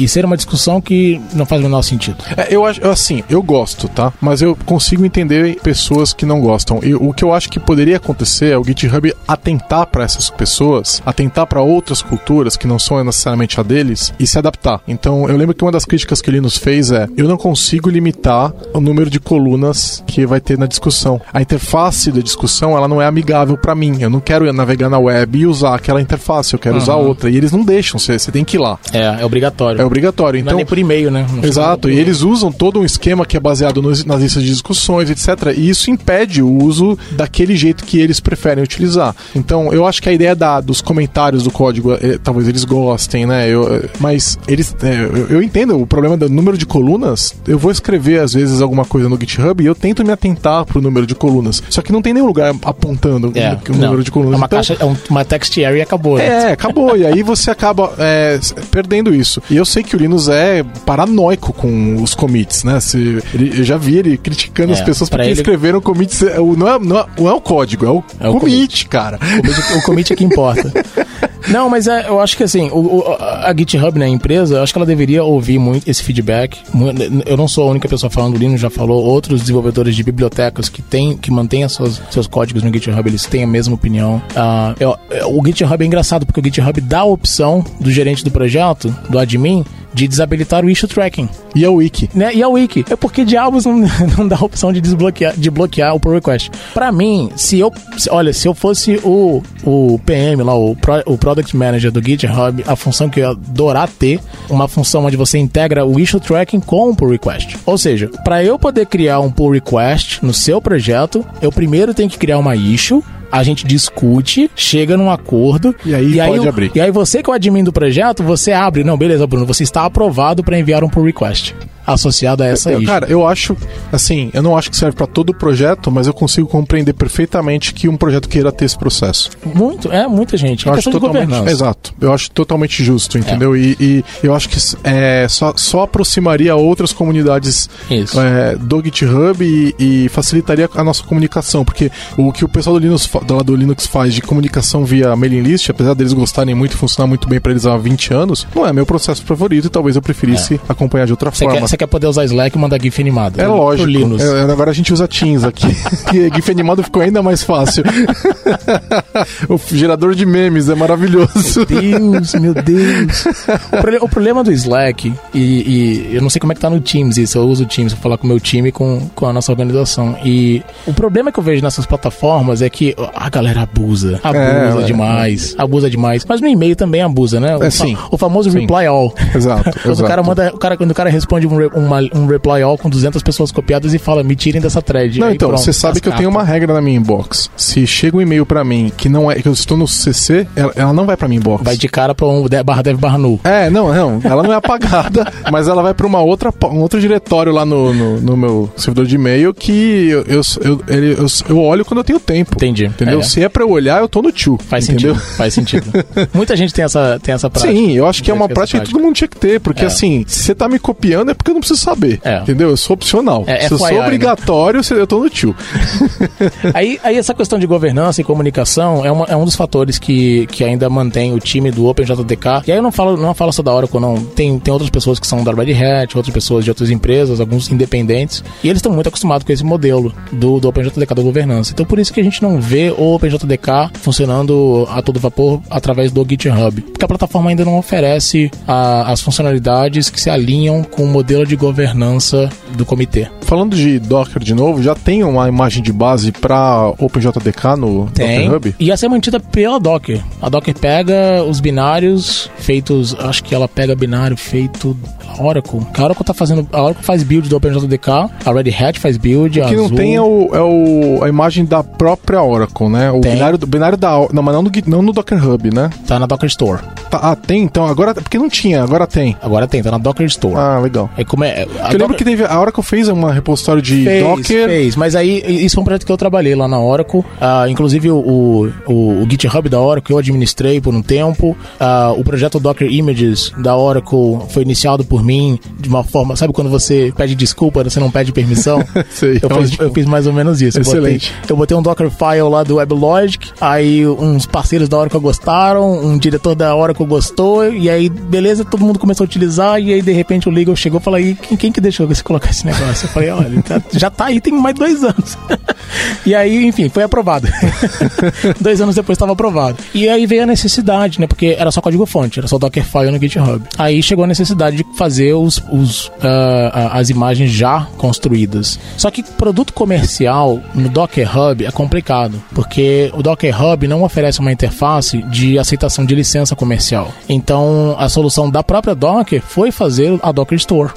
e- e ser uma discussão que não faz o menor sentido. É, eu acho, assim, eu gosto, tá? Mas eu consigo entender pessoas que não gostam. E o que eu acho que poderia acontecer é o GitHub atentar para essas pessoas, atentar para outras culturas que não são necessariamente a deles e se adaptar. Então, eu lembro que uma das críticas que ele nos fez é: eu não consigo limitar o número de colunas que vai ter na discussão. A interface da discussão, ela não é amigável para mim. Eu não quero navegar na web e usar aquela interface, eu quero usar outra. E eles não deixam, você você tem que ir lá. É, é obrigatório. É obrigatório. Não é Então, nem por e-mail, né? Não Exato, e eles usam todo um esquema que é baseado nos- nas listas de discussões, etc. E isso impede o uso daquele jeito que eles preferem utilizar. Então, eu acho que a ideia da, dos comentários do código, eh, talvez eles gostem, né? Eu, eh, mas eles. eh, eu, eu entendo o problema do número de colunas. Eu vou escrever, às vezes, alguma coisa no GitHub e eu tento me atentar pro número de colunas. Só que não tem nenhum lugar apontando É, o número não. de colunas. É uma, Então, caixa, é um- uma text area e acabou. né? é, acabou. e aí você acaba é, perdendo isso. E eu sei que o Linus é paranoico com os commits, né? Se, ele, eu já vi ele criticando É, as pessoas porque ele- escreveram commits. é, o- Não é, não, é, não é o código, é o, É o commit, cara. O commit- O commit é que importa. *laughs* Não, mas é, eu acho que assim, o, o- a GitHub, né, a empresa, eu acho que ela deveria ouvir muito esse feedback. Eu não sou a única pessoa falando, o Linus já falou, outros desenvolvedores de bibliotecas que tem, que mantêm as suas- seus códigos no GitHub, eles têm a mesma opinião. Ah, eu- eu- o GitHub é engraçado, porque o GitHub dá a opção do gerente do projeto, do admin, de desabilitar o issue tracking. E a wiki. né? E a wiki. É porque diabos não, *laughs* não dá a opção de desbloquear, de bloquear o pull request. Pra mim, se eu, se- olha, se eu fosse o, o PM lá, o, pro- o Product Manager do GitHub, a função que eu ia adorar ter, uma função onde você integra o issue tracking com o pull request. Ou seja, pra eu poder criar um pull request no seu projeto, eu primeiro tenho que criar uma issue a gente discute, chega num acordo E aí pode o- abrir. E aí você que é o admin do projeto, você abre, não, beleza, Bruno, você está aprovado para enviar um pull request associado a essa Eu- cara, eu acho, assim, eu não acho que serve pra todo projeto, mas eu consigo compreender perfeitamente que um projeto queira ter esse processo. Muito, é muita gente. É Eu acho questão de totalmente, exato. Eu acho totalmente justo, entendeu? E, e eu acho que é, só, só aproximaria outras comunidades é, do GitHub e, e facilitaria a nossa comunicação, porque o que o pessoal do Linux, do, do Linux faz de comunicação via mailing list, apesar deles gostarem muito e funcionar muito bem pra eles há 20 anos, não é meu processo favorito e talvez eu preferisse acompanhar de outra Você forma. quer, você quer poder usar Slack mandar GIF animado. É lógico. Linux. É, agora a gente usa Teams aqui. *laughs* e GIF animado ficou ainda mais fácil. *laughs* o gerador de memes é maravilhoso. Deus, meu Deus. O, problema do Slack, e, e eu não sei como é que tá no Teams isso, eu uso o Teams pra falar com o meu time e com, com a nossa organização. E o problema que eu vejo nessas plataformas é que a galera abusa. Abusa É, é. demais. Abusa demais. Mas no e-mail também abusa, né? O, É, sim. o famoso Sim. reply all. Exato. *laughs* Quando o cara exato. manda, o cara, quando o cara responde um, re- uma- um reply all com 200 pessoas copiadas e fala, me tirem dessa thread. Não, Aí então, pronto, você sabe que eu tenho uma regra na minha inbox. Se chega um e-mail pra mim que não é que eu estou no CC, ela, ela não vai pra minha inbox. Vai de cara pra um de- barra dev barra nu. É, não, não, ela não é apagada, *laughs* mas ela vai pra uma outra, um outro diretório lá no, no, no meu servidor de e-mail que eu, eu, eu, ele- eu, eu olho quando eu tenho tempo. Entendi. Entendeu? É. Se é pra eu olhar, eu tô no tio. Faz entendeu? sentido. Faz sentido. *laughs* Muita gente tem essa, tem essa prática. Sim, eu acho que é uma prática que todo mundo tinha que ter, porque É. assim, se você tá me copiando é porque eu não preciso saber. É. Entendeu? Eu sou opcional. É, Se eu sou né? obrigatório, né? eu tô no tio. *laughs* aí, aí essa questão de governança e comunicação é, uma, é um dos fatores que, que ainda mantém o time do OpenJDK. E aí eu não falo, não falo só da Oracle, não. Tem, tem outras pessoas que são da Red Hat, outras pessoas de outras empresas, alguns independentes. E eles estão muito acostumados com esse modelo do, do OpenJDK da governança. Então por isso que a gente não vê o OpenJDK funcionando a todo vapor através do GitHub. Porque a plataforma ainda não oferece a, as funcionalidades que se alinham com o modelo de governança do comitê. Falando de Docker de novo, já tem uma imagem de base para OpenJDK no tem. Docker Hub? E ia ser mantida pela Docker. A Docker pega os binários feitos, acho que ela pega binário feito Oracle. A Oracle tá fazendo, a Oracle faz build do OpenJDK, a Red Hat faz build, o que Azul. não tem é, o, é o, a imagem da própria Oracle, né? O tem. binário, binário da, não, mas não no, não no Docker Hub, né? Tá na Docker Store. Tá, ah, tem então, agora porque não tinha, agora tem. Agora tem, tá na Docker Store. Ah, legal. É como é, eu lembro que teve, a Oracle fez uma repositório de fez, Docker. Fez, mas aí isso foi um projeto que eu trabalhei lá na Oracle. Uh, inclusive o, o, o, GitHub da Oracle eu administrei por um tempo. Uh, o projeto Docker Images da Oracle foi iniciado por mim de uma forma, sabe quando você pede desculpa, você não pede permissão? *laughs* Sei, eu, fiz, eu fiz mais ou menos isso. Excelente. Eu botei, eu botei um Docker file lá do WebLogic, aí uns parceiros da Oracle gostaram, um diretor da Oracle gostou, e aí beleza, todo mundo começou a utilizar, e aí de repente o Legal chegou e falou, aí quem, que deixou você colocar esse negócio? Eu falei, olha, tá, já tá aí, tem mais dois anos. *laughs* e aí, enfim, foi aprovado. *laughs* dois anos depois estava aprovado. E aí veio a necessidade, né? Porque era só código fonte, era só Dockerfile no GitHub. Aí chegou a necessidade de fazer os, os uh, as imagens já construídas. Só que produto comercial no Docker Hub é complicado, porque o Docker Hub não oferece uma interface de aceitação de licença comercial. Então, a solução da própria Docker foi fazer a Docker Store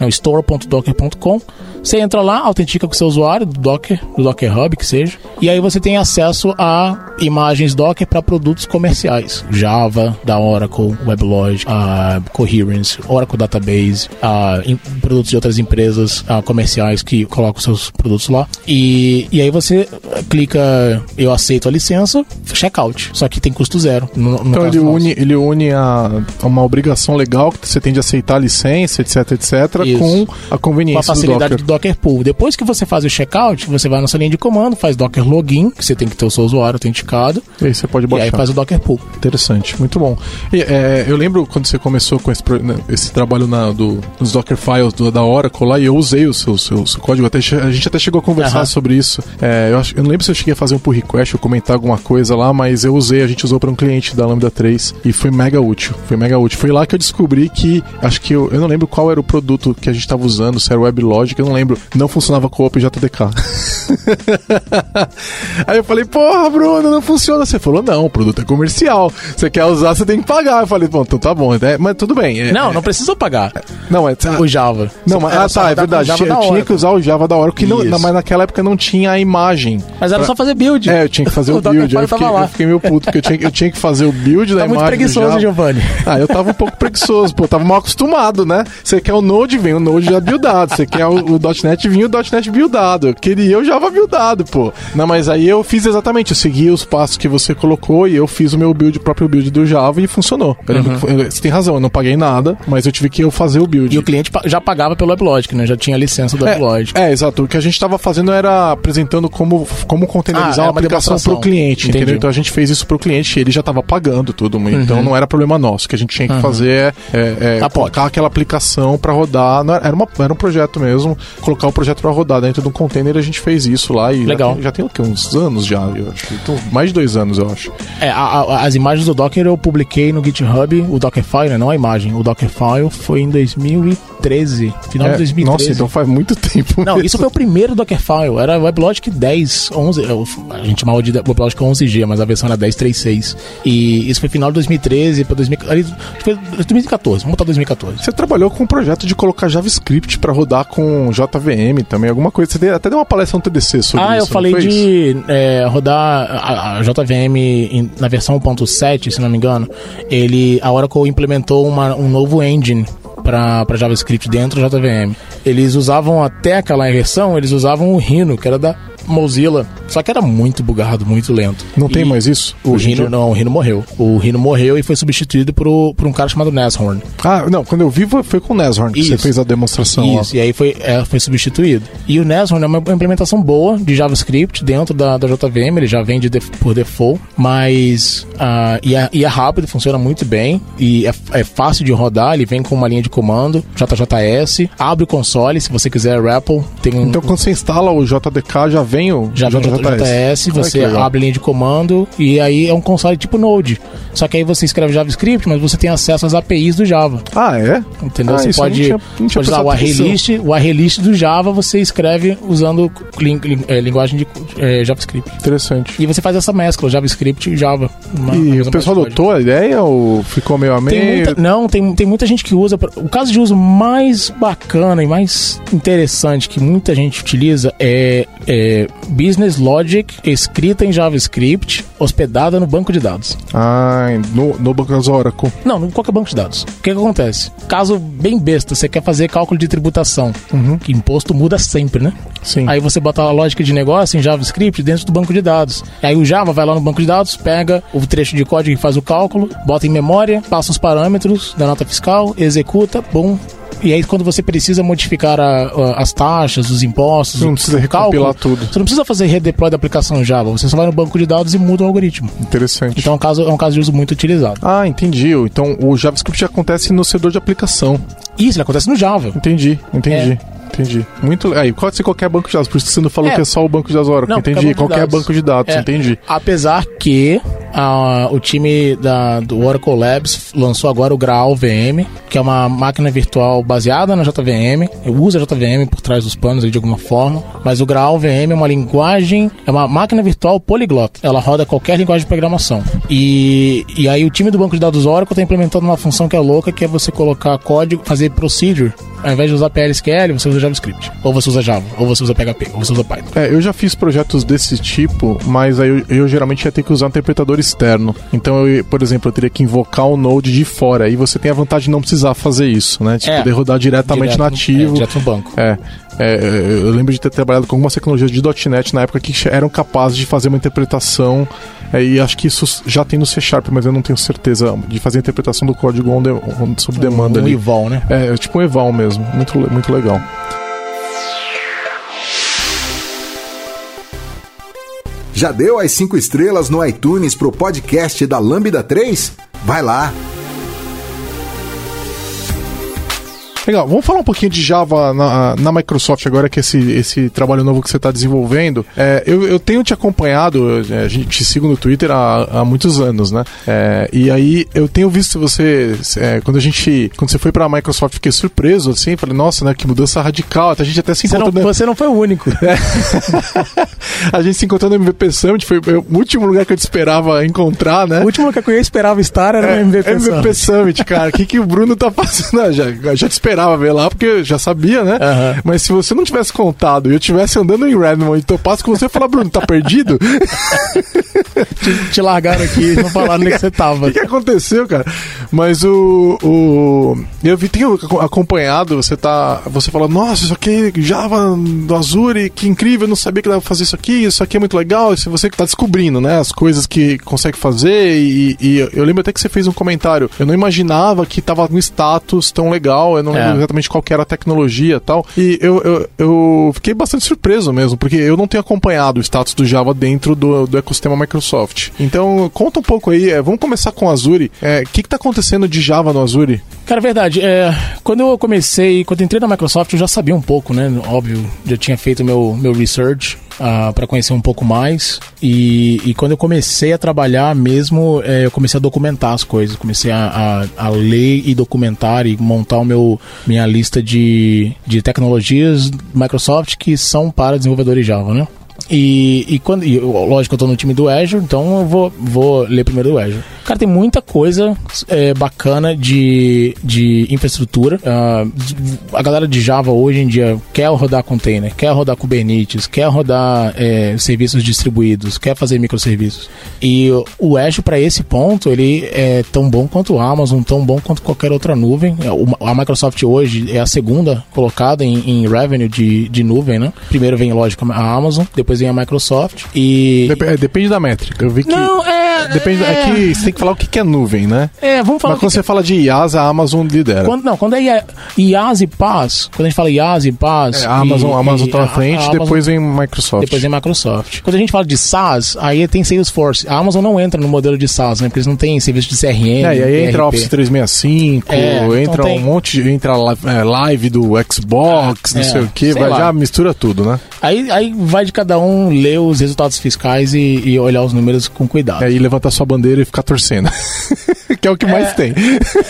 é o store.docker.com. Você entra lá, autentica com o seu usuário do Docker, do Docker Hub, que seja, e aí você tem acesso a imagens Docker para produtos comerciais. Java, da Oracle, WebLogic, a Coherence, Oracle Database, a produtos de outras empresas comerciais que colocam seus produtos lá. E, e aí você clica, eu aceito a licença, checkout. Só que tem custo zero. No, no então ele une, ele une a, a, uma obrigação legal que você tem de aceitar a licença, etc, etc, isso. com a conveniência com a facilidade do Docker. do Docker Pool. Depois que você faz o checkout, você vai na sua linha de comando, faz Docker Login, que você tem que ter o seu usuário autenticado. E aí você pode baixar. E aí faz o Docker Pool. Interessante, muito bom. E, é, eu lembro quando você começou com esse, né, esse trabalho na, do, dos Docker Files do, da Oracle lá, e eu usei o seu, seu, seu código, até, a gente até chegou a conversar sobre isso. É, eu, acho, eu não lembro se eu cheguei a fazer um pull request ou comentar alguma coisa lá, mas eu usei, a gente usou para um cliente da Lambda 3 e foi mega útil. Foi mega útil. Foi lá que eu descobri que, acho que eu, eu não lembro qual era o produto que a gente estava usando, se era WebLogic, eu não lembro. Não funcionava com o OpenJDK. *laughs* Aí eu falei, porra, Bruno, não funciona. Você falou, não, o produto é comercial. Você quer usar, você tem que pagar. Eu falei, bom, então tá bom. É, mas tudo bem. É, não, não precisou pagar. Não, é. O Java. Não, mas, ah, tá, é verdade. Eu tinha que usar o Java da hora, que não, mas naquela época não tinha a imagem. Mas era pra... só fazer build. É, eu tinha que fazer *laughs* o, o build. Eu fiquei, eu fiquei meio puto, porque eu tinha, eu tinha que fazer o build tá da muito imagem. preguiçoso, Giovanni. Ah, eu tava um pouco preguiçoso, pô. Eu tava mal acostumado, né? Você quer o Node, vem o Node já buildado. Você quer o, o .NET, vinha o .NET buildado. Eu queria o Java buildado, pô. Não, mas aí eu fiz exatamente, eu segui os passos que você colocou e eu fiz o meu build, o próprio build do Java e funcionou. Uhum. Você tem razão, eu não paguei nada, mas eu tive que eu fazer o build. E o cliente já pagava pelo WebLogic, né? Já tinha a licença do é, WebLogic. É, exato. O que a gente estava fazendo era apresentando como, como containerizar ah, uma, aplicação para o cliente, Entendi. entendeu? Então a gente fez isso para o cliente e ele já estava pagando tudo, uhum. então não era problema nosso. O que a gente tinha que uhum. fazer é, é, é colocar aquela aplicação para rodar. Era, uma, era um projeto mesmo, colocar o projeto para rodar dentro de um container, a gente fez isso lá e Legal. já tem, já tem o quê? Uns anos já, eu acho. Então, mais de dois anos, eu acho. É, a, a, as imagens do Docker eu publiquei no GitHub, o Dockerfile, né? não a imagem. O Dockerfile foi em 2013, final é, de 2013. Nossa, então faz muito tempo. Não, isso foi o primeiro Dockerfile, era WebLogic 10, 11, a gente chamava de WebLogic 11G, mas a versão era 10.3.6. E isso foi final de 2013 para 2014, vamos botar 2014. Você trabalhou com um projeto de colocar JavaScript para rodar com JVM também, alguma coisa. Você até deu uma palestra no TDC sobre ah, isso. Ah, eu falei de é, rodar a, a JVM em, na versão 1.7, se não me engano. Ele, a Oracle implementou uma, um novo engine para JavaScript dentro da JVM. Eles usavam até aquela versão, eles usavam o Rhino, que era da Mozilla, só que era muito bugado, muito lento. Não e tem mais isso? O Rhino, não, o Rhino morreu. O Rhino morreu e foi substituído por, por um cara chamado Nashorn. Ah, não, quando eu vi foi com o Nashorn que você fez a demonstração. Isso, lá. e aí foi, é, foi substituído. E o Nashorn é uma implementação boa de JavaScript dentro da, da JVM, ele já vem de por default, mas uh, e, é, e é rápido, funciona muito bem e é, é fácil de rodar, ele vem com uma linha de comando, JJS, abre o console se você quiser REPL. Tem um, então quando você instala o JDK já vem o já JJS, JS, você abre a linha de comando e aí é um console tipo Node. Só que aí você escreve JavaScript, mas você tem acesso às APIs do Java. Ah, é? Entendeu? Ah, você pode, não tinha, não tinha pode usar o array o array do Java você escreve usando é, linguagem de é, JavaScript. Interessante. E você faz essa mescla, JavaScript e Java. Uma, e o pessoal adotou a ideia ou ficou meio a meio? Tem muita, não, tem, tem muita gente que usa. O caso de uso mais bacana e mais interessante que muita gente utiliza é, é Business Logic escrita em JavaScript, hospedada no banco de dados. Ah, no, no banco das Oracle. Não, no qualquer banco de dados. O que, que acontece? Caso bem besta, você quer fazer cálculo de tributação, uhum. que imposto muda sempre, né? Sim. Aí você bota a lógica de negócio em JavaScript dentro do banco de dados. Aí o Java vai lá no banco de dados, pega o trecho de código que faz o cálculo, bota em memória, passa os parâmetros da nota fiscal, executa, bom, e aí, quando você precisa modificar a, a, as taxas, os impostos, você não precisa recompilar tudo. Você não precisa fazer redeploy da aplicação Java. Você só vai no banco de dados e muda o algoritmo. Interessante. Então é um caso, é um caso de uso muito utilizado. Ah, entendi. Então o JavaScript acontece no servidor de aplicação. Isso, ele acontece no Java. Entendi, entendi. É. Entendi. Muito. Aí, pode ser qualquer banco de dados, por isso que você não falou é. que é só o banco de dados Oracle. Não, entendi. Qualquer, banco de dados, é. entendi. Apesar que o time da, do Oracle Labs lançou agora o Graal VM, que é uma máquina virtual baseada na JVM, usa a JVM por trás dos panos de alguma forma, mas o Graal VM é uma linguagem, é uma máquina virtual poliglota. Ela roda qualquer linguagem de programação. E, e aí o time do banco de dados Oracle está implementando uma função que é louca, que é você colocar código, fazer procedure ao invés de usar PLSQL, você usa JavaScript. Ou você usa Java, ou você usa PHP, ou você usa Python. É, eu já fiz projetos desse tipo, mas aí eu, eu geralmente ia ter que usar um interpretador externo. Então, eu, por exemplo, eu teria que invocar o Node de fora. E você tem a vantagem de não precisar fazer isso, né? De é, poder rodar diretamente direto, nativo. É, direto no banco. É. É, eu lembro de ter trabalhado com algumas tecnologias de .NET na época que eram capazes de fazer uma interpretação é, e acho que isso já tem no C Sharp, mas eu não tenho certeza de fazer a interpretação do código on de, on, sob demanda um, um ali. eval, né? É, é, tipo um eval mesmo. Muito, muito legal. Já deu as 5 estrelas no iTunes pro podcast da Lambda 3? Vai lá! Legal, vamos falar um pouquinho de Java na, na Microsoft agora, que esse, esse trabalho novo que você está desenvolvendo. É, eu, eu tenho te acompanhado, é, a gente te sigo no Twitter há, há muitos anos, né? É, e aí eu tenho visto você, é, quando a gente, quando você foi para a Microsoft, fiquei surpreso, assim, falei, nossa, né, que mudança radical, a gente até se encontrou... Você não, você não foi o único. É. *laughs* a gente se encontrou no MVP Summit, foi o último lugar que eu te esperava encontrar, né? O último lugar que eu esperava estar era no MVP, é, Summit. MVP Summit, cara, o que, que o Bruno tá fazendo? *laughs* Já, já te esperava esperava ver lá, porque já sabia, né? Uhum. Mas se você não tivesse contado e eu tivesse andando em Redmond e topasse com você, eu falar, Bruno, tá perdido? *laughs* te, te, largaram aqui não falaram nem que você tava. *laughs* O que, que, aconteceu, cara? Mas o, o. Eu vi, tenho acompanhado, você tá. Você fala, nossa, isso aqui Java do Azure, que incrível, eu não sabia que dava pra fazer isso aqui, isso aqui é muito legal. Isso você que tá descobrindo, né? As coisas que consegue fazer. E, e eu lembro até que você fez um comentário. Eu não imaginava que tava no status tão legal. Eu não é. exatamente qual era a tecnologia e tal. E eu, eu, eu, fiquei bastante surpreso mesmo, porque eu não tenho acompanhado o status do Java dentro do, do ecossistema Microsoft. Então, conta um pouco aí, é, vamos começar com o Azure. O é, que está acontecendo de Java no Azure? Cara, verdade. É, quando eu comecei, quando eu entrei na Microsoft, eu já sabia um pouco, né? Óbvio, já tinha feito meu, meu research uh, ah, para conhecer um pouco mais. E, e, quando eu comecei a trabalhar mesmo, é, eu comecei a documentar as coisas. Comecei a, a, a, ler e documentar e montar o meu, minha lista de, de tecnologias Microsoft que são para desenvolvedores Java, né? E, e quando, e, lógico, eu estou no time do Azure, então eu vou, vou ler primeiro do Azure. Cara, tem muita coisa é, bacana de, de infraestrutura. Uh, a galera de Java hoje em dia quer rodar container, quer rodar Kubernetes, quer rodar é, serviços distribuídos, quer fazer microserviços. E o Azure, para esse ponto, ele é tão bom quanto o Amazon, tão bom quanto qualquer outra nuvem. A Microsoft hoje é a segunda colocada em, em revenue de, de nuvem, né? Primeiro vem, lógico, a Amazon, depois vem a Microsoft e... Dep é, depende da métrica. Eu vi que... Não, é... Depende, é... é que você tem que falar o que é nuvem, né? É, vamos falar... Mas quando você fala de IaaS, a Amazon lidera. Quando, não, quando é IaaS e PaaS, quando a gente fala IaaS e PaaS... É, a Amazon, e, a Amazon tá na frente, Amazon, depois vem Microsoft. Depois vem Microsoft. Quando a gente fala de SaaS, aí tem Salesforce. A Amazon não entra no modelo de SaaS, né? Porque eles não têm serviço de CRM. É, e aí entra Office 365, é, então entra então tem... um monte, entra é, live do Xbox, não é, sei o que, vai já mistura tudo, né? Aí, aí vai de cada um ler os resultados fiscais e, e olhar os números com cuidado. Aí levantar sua bandeira e ficar torcendo. *laughs* que é o que mais é, tem.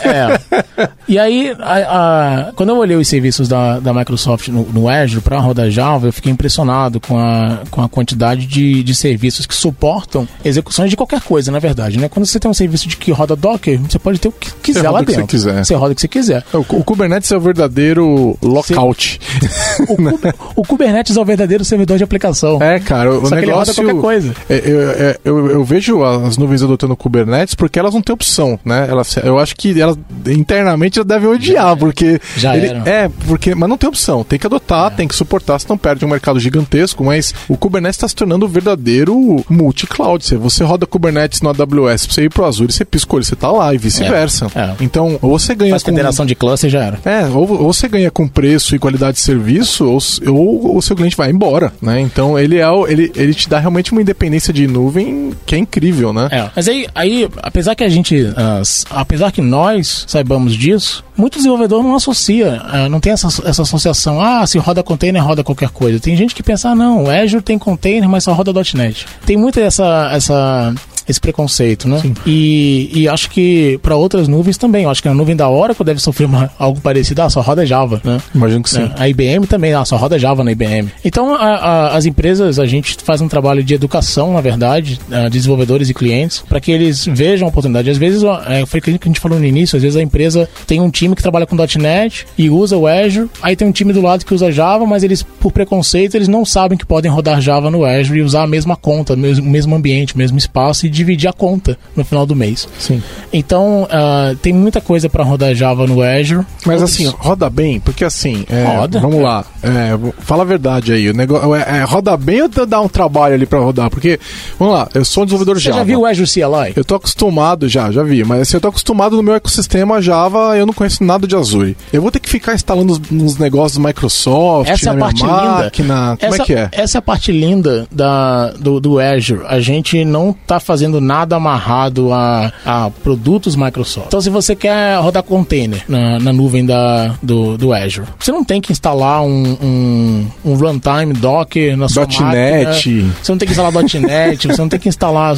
É. E aí, a, a, quando eu olhei os serviços da, da Microsoft no, no Azure para rodar Java, eu fiquei impressionado com a, com a quantidade de, de serviços que suportam execuções de qualquer coisa, na verdade. Né? Quando você tem um serviço de que roda Docker, você pode ter o que quiser lá dentro. Que você, quiser. você roda o que você quiser. O, o Kubernetes é o verdadeiro lockout. Você, *laughs* o, o, Kubernetes é o verdadeiro servidor de aplicação. É, cara. O Só negócio, que ele roda qualquer coisa. É, eu, é, eu, eu, vejo as nuvens adotando Kubernetes porque elas não têm opção, né? Elas, eu acho que elas internamente já devem odiar, porque. Já ele, É, porque. Mas não tem opção. Tem que adotar, é. tem que suportar, senão perde um mercado gigantesco. Mas o Kubernetes está se tornando o verdadeiro multi-cloud. Você roda Kubernetes no AWS, você ir pro Azure, você pisca você tá lá e vice-versa. É. É. Então, ou você ganha. Faz com... federação de cluster já era. É, ou, ou você ganha com preço e qualidade de serviço, ou, ou o seu cliente vai embora, né? Então ele é ele, ele te dá realmente uma independência de nuvem que é incrível, né? É. Mas aí, aí apesar que a gente. Uh, apesar que nós saibamos disso, muito desenvolvedor não associa, uh, não tem essa, essa associação, ah, se roda container, roda qualquer coisa. Tem gente que pensa, ah, não, o Azure tem container, mas só roda .NET. Tem muita essa, essa esse preconceito, né? E, e acho que para outras nuvens também. Eu acho que a nuvem da Oracle deve sofrer uma, algo parecido. Ah, só roda Java, né? Imagino que sim. É, a IBM também, ah, só roda Java na IBM. Então, a, a, as empresas, a gente faz um trabalho de educação, na verdade, a desenvolvedores e clientes, para que eles vejam a oportunidade. Às vezes, é, foi aquilo que a gente falou no início, às vezes a empresa tem um time que trabalha com .NET e usa o Azure, aí tem um time do lado que usa Java, mas eles, por preconceito, eles não sabem que podem rodar Java no Azure e usar a mesma conta, o mesmo, mesmo ambiente, o mesmo espaço e dividir a conta no final do mês. Sim. Então, uh, tem muita coisa para rodar Java no Azure. Mas assim, roda bem, porque assim, é, roda. Vamos lá, é, fala a verdade aí. O negócio, é, é roda bem ou dá um trabalho ali para rodar? Porque, vamos lá, eu sou um desenvolvedor Você Java. Você já viu o Azure CLI? Eu tô acostumado já, já vi, mas assim, eu tô acostumado no meu ecossistema Java, eu não conheço nada de Azure. Eu vou ter que ficar instalando uns negócios do Microsoft, essa é a parte máquina. Linda. Como essa, é que é? Essa é a parte linda da, do, do Azure. A gente não tá fazendo nada nada amarrado a, a produtos Microsoft. Então, se você quer rodar container na, na nuvem da, do, do Azure, você não tem que instalar um, um, um runtime Docker na sua .NET. máquina. Você não tem que instalar .NET, você não tem que instalar...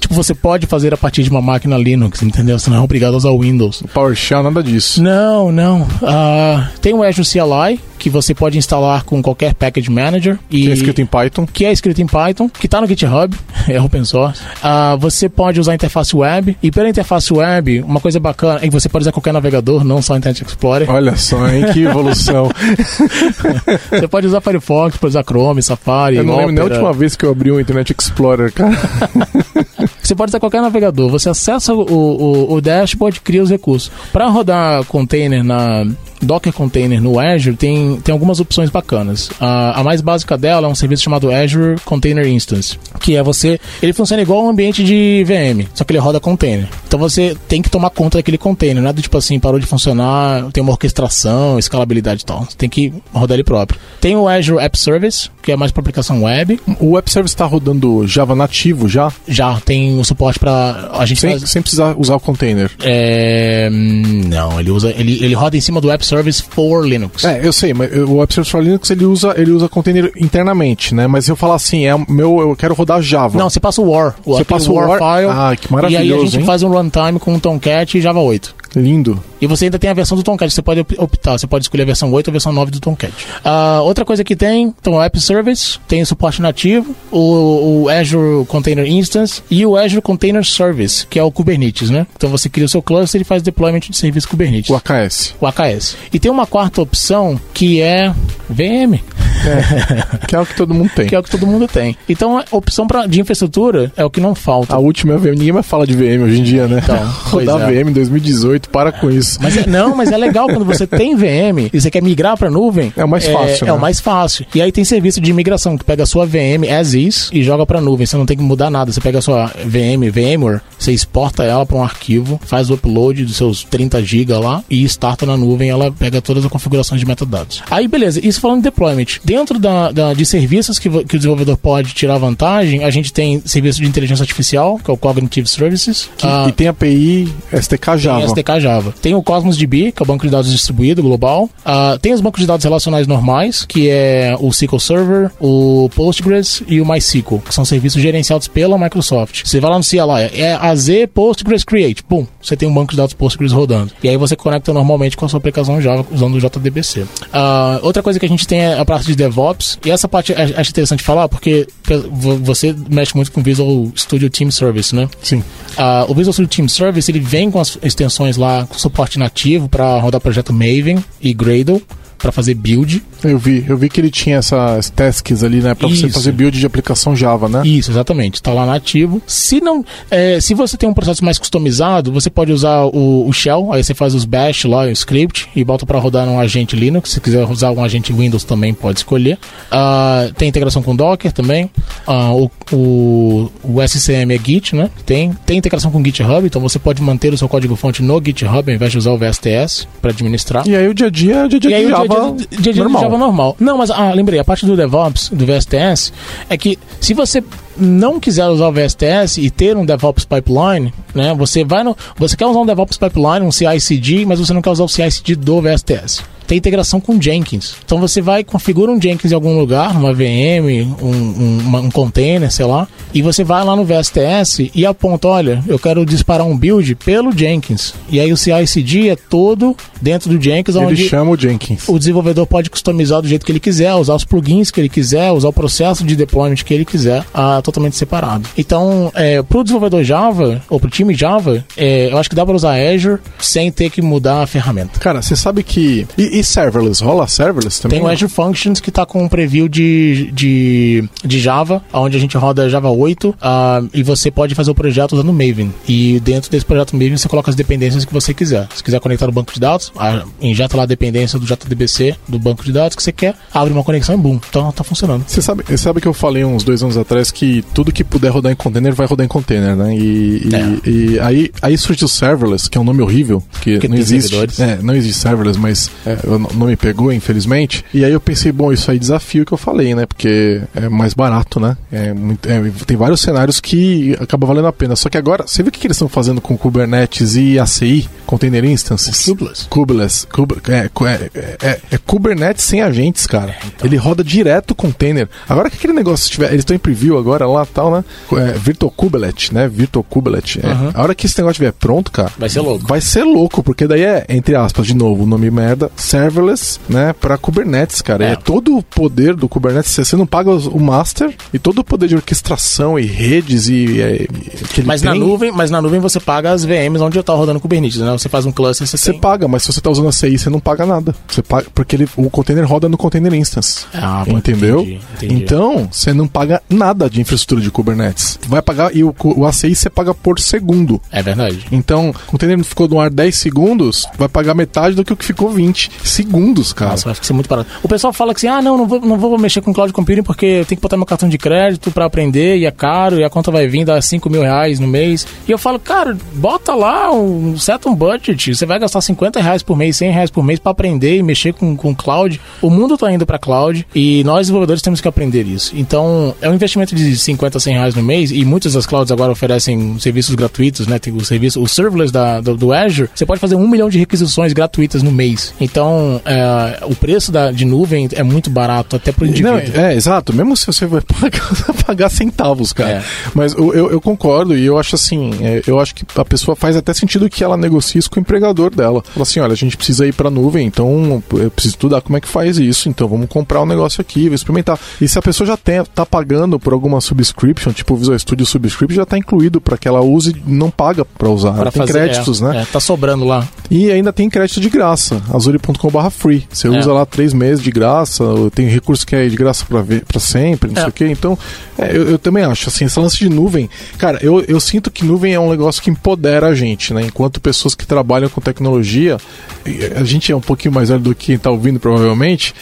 Tipo, você pode fazer a partir de uma máquina Linux, entendeu? Você não é obrigado a usar o Windows. PowerShell, nada disso. Não, não. Uh, tem o Azure CLI, que você pode instalar com qualquer package manager. E, que é escrito em Python. Que é escrito em Python, que está no GitHub, *laughs* é open source. Uh, você pode usar a interface web, e pela interface web, uma coisa bacana é que você pode usar qualquer navegador, não só Internet Explorer. Olha só, hein, que *laughs* evolução. você pode usar Firefox, pode usar Chrome, Safari, Eu não Opera. lembro nem a última vez que eu abri um Internet Explorer, cara. *laughs* você pode usar qualquer navegador, você acessa o, o, o dashboard, cria os recursos. Para rodar container na Docker Container no Azure tem, tem algumas opções bacanas. A, a mais básica dela é um serviço chamado Azure Container Instance, que é você. Ele funciona igual um ambiente de VM, só que ele roda container. Então você tem que tomar conta daquele container, nada tipo assim, parou de funcionar, tem uma orquestração, escalabilidade e tal. Você tem que rodar ele próprio. Tem o Azure App Service, que é mais para aplicação web. O App Service está rodando Java nativo já? Já, tem o suporte para a gente sem, faz... sem precisar usar o container. É... Não, ele usa ele, ele roda em cima do App Service for Linux. É, eu sei, mas o App Service for Linux ele usa, ele usa container internamente, né? Mas eu falar assim, é meu, eu quero rodar Java. Não, você passa o War. O você passa o War, file. Ah, que maravilhoso. E aí a gente hein? faz um runtime com Tomcat e Java 8. Lindo. E você ainda tem a versão do Tomcat, você pode optar, você pode escolher a versão 8 ou a versão 9 do Tomcat. Uh, outra coisa que tem, então o App Service, tem o suporte nativo, o, o, Azure Container Instance e o Azure Container Service, que é o Kubernetes, né? Então você cria o seu cluster e faz deployment de serviço Kubernetes. O AKS. O AKS. E tem uma quarta opção que é VM. É, que é o que todo mundo tem. que é o que todo mundo tem. Então, a opção pra, de infraestrutura é o que não falta. A última é a VM. Ninguém mais fala de VM hoje em dia, né? Então, *laughs* Rodar é. VM em 2018, para com isso. Mas é, não, mas é legal quando você *laughs* tem VM e você quer migrar para nuvem. É o mais fácil. É, né? é, o mais fácil. E aí tem serviço de migração que pega a sua VM as is e joga para nuvem. Você não tem que mudar nada. Você pega a sua VM, VMware, você exporta ela para um arquivo, faz o upload dos seus 30 GB lá e starta na nuvem. Ela pega todas as configurações de metadados. Aí, beleza. Isso falando de deployment. Dentro da, da de serviços que, que o desenvolvedor pode tirar vantagem, a gente tem serviço de inteligência artificial, que é o Cognitive Services. Que, ah, e tem API STK Java. Tem STK Java. Tem o Cosmos DB, que é o banco de dados distribuído global. Uh, tem os bancos de dados relacionais normais, que é o SQL Server, o Postgres e o MySQL, que são serviços gerenciados pela Microsoft. Você vai lá no CLI, é AZ Postgres Create, pum, você tem um banco de dados Postgres rodando. E aí você conecta normalmente com a sua aplicação Java usando o JDBC. Uh, outra coisa que a gente tem é a parte de DevOps, e essa parte acho interessante falar porque você mexe muito com Visual Studio Team Service, né? Sim. Uh, o Visual Studio Team Service ele vem com as extensões lá com suporte nativo para rodar projeto Maven e Gradle para fazer build. Eu vi, eu vi que ele tinha essas tasks ali, né, para você fazer build de aplicação Java, né? Isso, exatamente. Tá lá nativo. Se não, é, se você tem um processo mais customizado, você pode usar o, o shell, aí você faz os bash lá, o script e bota para rodar num agente Linux. Se quiser usar um agente Windows também pode escolher. Uh, tem integração com Docker também. Uh, o, o, o, SCM é Git, né? Tem, tem integração com GitHub, então você pode manter o seu código fonte no GitHub ao invés de usar o VSTS para administrar. E aí o dia a dia, dia, dia, dia Java, dia, dia, dia normal. Java normal. Não, mas ah, lembrei, a parte do DevOps, do VSTS, é que se você não quiser usar o VSTS e ter um DevOps pipeline, né? Você vai no, você quer usar um DevOps pipeline, um CI/CD, mas você não quer usar o CI/CD do VSTS tem integração com Jenkins. Então você vai, configura um Jenkins em algum lugar, uma VM, um, um, um container, sei lá, e você vai lá no VSTS e aponta, olha, eu quero disparar um build pelo Jenkins. E aí o CI/CD é todo dentro do Jenkins, ele onde chama o Jenkins. O desenvolvedor pode customizar do jeito que ele quiser, usar os plugins que ele quiser, usar o processo de deployment que ele quiser, ah, totalmente separado. Então, é, para o desenvolvedor Java ou para o time Java, é, eu acho que dá para usar Azure sem ter que mudar a ferramenta. Cara, você sabe que e, e serverless? Rola serverless também? Tem o Azure Functions que está com um preview de, de, de Java, onde a gente roda Java 8 uh, ah, e você pode fazer o projeto usando Maven. E dentro desse projeto Maven você coloca as dependências que você quiser. Se quiser conectar no banco de dados, uh, injeta lá a dependência do JDBC do banco de dados que você quer, abre uma conexão e boom. Então tá funcionando. Você sabe, você sabe que eu falei uns dois anos atrás que tudo que puder rodar em container vai rodar em container, né? E, é. e, e aí, aí surgiu serverless, que é um nome horrível, que não existe. É, não existe serverless, mas é, não me pegou, infelizmente. E aí eu pensei, bom, isso aí é desafio que eu falei, né? Porque é mais barato, né? É muito, é, tem vários cenários que acaba valendo a pena. Só que agora, você vê o que eles estão fazendo com Kubernetes e ACI, Container Instances? Kubeless. Kubeless. Kub, é, é, é, é, Kubernetes sem agentes, cara. Então. Ele roda direto o container. Agora que aquele negócio estiver. Eles estão em preview agora lá tal, né? É, Virtual Kubelet, né? Virtual Kubelet. Uhum. A hora que esse negócio estiver pronto, cara. Vai ser louco. Vai ser louco, porque daí é, entre aspas, de novo, o nome merda, serverless, né? Pra Kubernetes, cara. É, é todo o poder do Kubernetes. Você não paga o master e todo o poder de orquestração e redes e. É, mas na nuvem, mas na nuvem você paga as VMs onde está rodando Kubernetes, né? Você faz um cluster, você, você tem... paga, mas se você está usando a CI, você não paga nada. Você paga porque ele, o container roda no container instance. Ah, entendeu? Entendi, entendi. Então, você não paga nada de infraestrutura de Kubernetes. Vai pagar e o, o ACI você paga por segundo. É verdade. Então, o container ficou no ar 10 segundos, vai pagar metade do que o que ficou 20 segundos, cara. Nossa, vai ser muito barato. O pessoal fala que assim: "Ah, não, não vou, não vou mexer com cloud computing porque eu tenho que botar meu cartão de crédito para aprender e é caro e a conta vai vir dar 5 mil reais no mês". E eu falo: "Cara, bota lá um seta um budget, você vai gastar 50 reais por mês, 100 reais por mês para aprender e mexer com, com cloud. O mundo está indo para cloud e nós desenvolvedores temos que aprender isso. Então, é um investimento de 50, 100 reais no mês e muitas das clouds agora oferecem serviços gratuitos, né? Tem o serviço, o serverless da, do, do Azure, você pode fazer um milhão de requisições gratuitas no mês. Então, Então, é, o preço da, de nuvem é muito barato, até pro indivíduo. Não, é, exato. Mesmo se você vai *laughs* pagar, pagar centavos, cara. É. Mas eu, eu, eu, concordo e eu acho assim, é, eu acho que a pessoa faz até sentido que ela negocie isso com o empregador dela. Fala assim, olha, a gente precisa ir pra nuvem, então eu preciso estudar como é que faz isso, então vamos comprar um negócio aqui, vou experimentar. E se a pessoa já tem, tá pagando por alguma subscription, tipo o Visual Studio Subscription, já tá incluído para que ela use, não paga para usar. Pra tem fazer, créditos, é, né? É, tá sobrando lá. E ainda tem crédito de graça, azure.com/free. Você é. usa lá três meses de graça, tem recurso que é de graça para sempre, não é. sei o quê. Então, é, eu, eu, também acho, assim, esse lance de nuvem, cara, eu, eu sinto que nuvem é um negócio que empodera a gente, né? Enquanto pessoas que trabalham com tecnologia, a gente é um pouquinho mais velho do que quem tá ouvindo, provavelmente,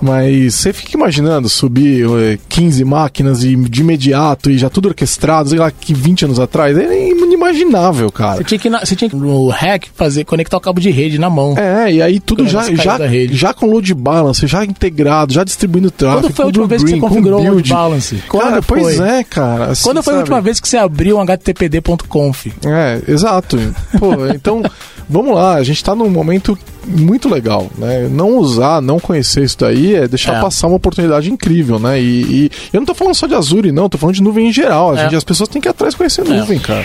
mas você fica imaginando subir 15 eh, máquinas e de imediato e já tudo orquestrado, sei lá, que 20 anos atrás, é inimaginável, cara. Você tinha que, você tinha que no hack fazer, conectar o cabo de rede na mão. É, e aí tudo já, já, já com load balance, já integrado, já distribuindo tráfego. Quando foi a última vez que você configurou o load balance? Quando cara, foi? pois é, cara. Assim, Quando foi sabe? a última vez que você abriu um httpd.conf? É, exato. Pô, *laughs* então, vamos lá, a gente tá num momento muito legal, né? Não usar, não conhecer isso daí é deixar é. passar uma oportunidade incrível, né? E, e, eu não tô falando só de Azure, não, tô falando de nuvem em geral. A é. gente, as pessoas têm que ir atrás conhecer é. nuvem, cara.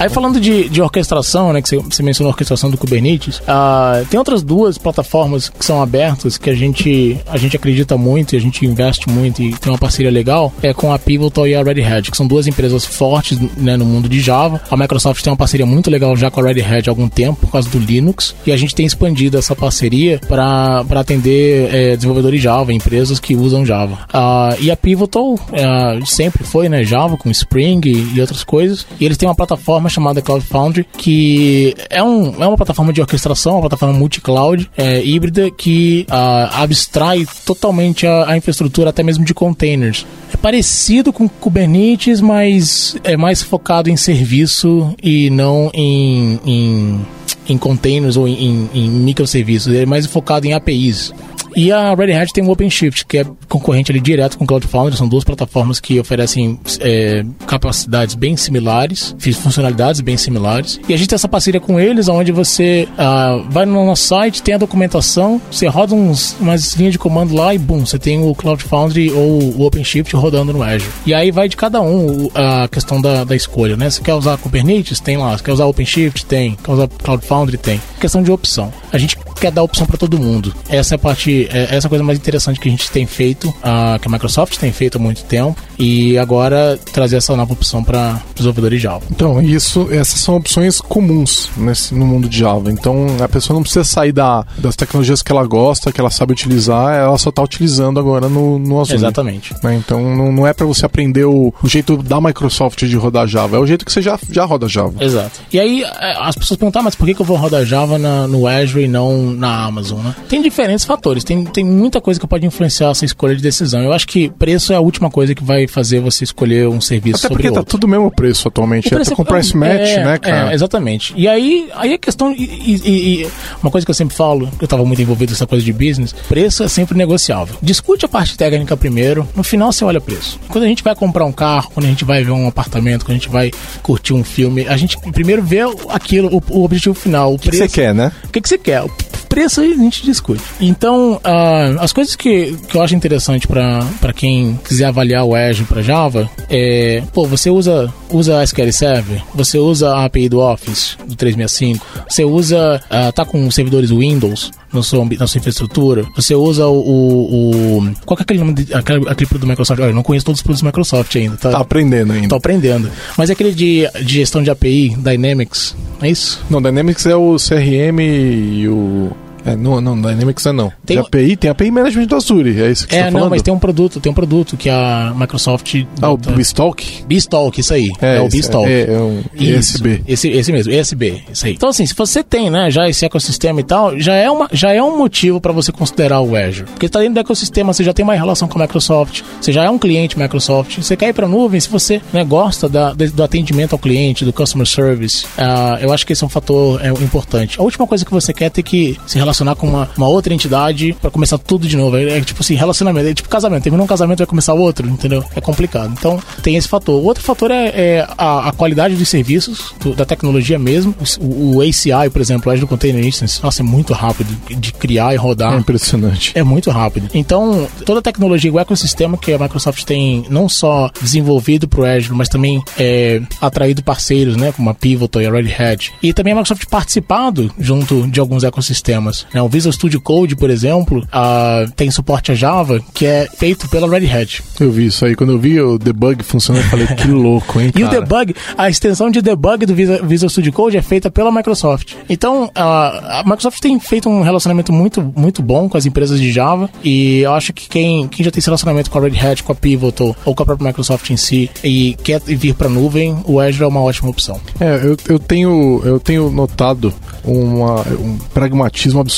Aí falando de, de orquestração, né, que você, mencionou a orquestração do Kubernetes, uh, tem outras duas plataformas que são abertas que a gente, a gente acredita muito e a gente investe muito e tem uma parceria legal, é com a Pivotal e a Red Hat, que são duas empresas fortes né, no mundo de Java. A Microsoft tem uma parceria muito legal já com a Red Hat há algum tempo, por causa do Linux, e a gente tem expandido essa parceria para atender é, desenvolvedores Java, empresas que usam Java. Uh, e a Pivotal uh, sempre foi né, Java, com Spring e, e outras coisas, e eles têm uma plataforma chamada Cloud Foundry, que é, um, é uma plataforma de orquestração, uma plataforma multi-cloud é, híbrida que uh, abstrai totalmente a, a, infraestrutura, até mesmo de containers. É parecido com Kubernetes, mas é mais focado em serviço e não em, em, em containers ou em, em, em microserviços. É mais focado em APIs. E a Red Hat tem o OpenShift, que é concorrente ali direto com o Cloud Foundry. São duas plataformas que oferecem é, capacidades bem similares, funcionalidades bem similares. E a gente tem essa parceria com eles, onde você uh, vai no nosso site, tem a documentação, você roda uns, umas linhas de comando lá e bum, você tem o Cloud Foundry ou o OpenShift rodando no Azure. E aí vai de cada um a questão da, da escolha, né? Você quer usar Kubernetes? Tem lá. Você quer usar OpenShift? Tem. Quer usar Cloud Foundry? Tem. Questão de opção. A gente quer dar opção para todo mundo. Essa é a parte, é, essa é a coisa mais interessante que a gente tem feito, uh, que a Microsoft tem feito há muito tempo, e agora trazer essa nova opção para os desenvolvedores de Java. Então, isso, essas são opções comuns nesse, no mundo de Java. Então, a pessoa não precisa sair da, das tecnologias que ela gosta, que ela sabe utilizar, ela só está utilizando agora no, no Azure. Exatamente. Né? Então, não, não é para você aprender o, o, jeito da Microsoft de rodar Java, é o jeito que você já, já roda Java. Exato. E aí, é, as pessoas perguntam, ah, mas por que, que eu vou rodar Java na, no Azure e não na Amazon, né? Tem diferentes fatores, tem, tem muita coisa que pode influenciar essa escolha de decisão. Eu acho que preço é a última coisa que vai fazer você escolher um serviço Até sobre porque tá tudo mesmo preço atualmente, o preço é, com price match, é, né, cara? É, exatamente. E aí, aí a questão, e, e, e, uma coisa que eu sempre falo, eu estava muito envolvido nessa coisa de business, preço é sempre negociável. Discute a parte técnica primeiro, no final você olha preço. Quando a gente vai comprar um carro, quando a gente vai ver um apartamento, quando a gente vai curtir um filme, a gente primeiro vê aquilo, o, o objetivo final, o, o que você quer, né? O que, que você quer? Preço aí a gente discute. Então, uh, as coisas que, que eu acho interessante para quem quiser avaliar o Azure para Java é, pô, você usa usa SQL Server, você usa a API do Office do 365, você usa uh, tá com servidores Windows no seu, na sua infraestrutura, você usa o, o, o qual é aquele nome de, aquele, aquele produto do Microsoft? Olha, eu não conheço todos os produtos do Microsoft ainda, tá? Tá aprendendo ainda. Tô aprendendo. Mas é aquele de, de gestão de API, Dynamics, é isso? Não, Dynamics é o CRM e o é, não, não, Dynamics é não. Tem API, tem API Management do Azure, é isso que é, você tá não, mas tem um produto, tem um produto que a Microsoft... Ah, o Beastalk? Beastalk, isso aí. É, é o Beastalk. É, é um ESB. Esse, esse mesmo, ESB, isso aí. Então assim, se você tem, né, já esse ecossistema e tal, já é, uma, já é um motivo para você considerar o Azure. Porque está dentro do ecossistema, você já tem uma relação com a Microsoft, você já é um cliente Microsoft, você quer ir para nuvem, se você né, gosta da, do atendimento ao cliente, do customer service, uh, eu acho que esse é um fator é, importante. A última coisa que você quer é ter que se relacionar relacionar com uma, uma outra entidade para começar tudo de novo. É, é, tipo assim, relacionamento. É tipo casamento. Terminou um casamento, vai começar outro, entendeu? É complicado. Então, tem esse fator. O outro fator é, é a, a, qualidade dos serviços, do, da tecnologia mesmo. O, o, ACI, por exemplo, Azure Container Instance, nossa, é muito rápido de criar e rodar. É impressionante. É muito rápido. Então, toda a tecnologia, o ecossistema que a Microsoft tem não só desenvolvido para o Azure, mas também é, atraído parceiros, né, como a Pivotal e a Red Hat. E também a Microsoft participado junto de alguns ecossistemas. Né? O Visual Studio Code, por exemplo, uh, tem suporte a Java, que é feito pela Red Hat. Eu vi isso aí. Quando eu vi o debug funcionando, eu falei, que *laughs* louco, hein, cara? E o debug, a extensão de debug do Visual, Studio Code é feita pela Microsoft. Então, uh, a Microsoft tem feito um relacionamento muito, muito bom com as empresas de Java e eu acho que quem, quem já tem esse relacionamento com a Red Hat, com a Pivotal ou com a própria Microsoft em si e quer vir para nuvem, o Azure é uma ótima opção. É, eu, eu, tenho, eu tenho notado uma, um pragmatismo absurdo,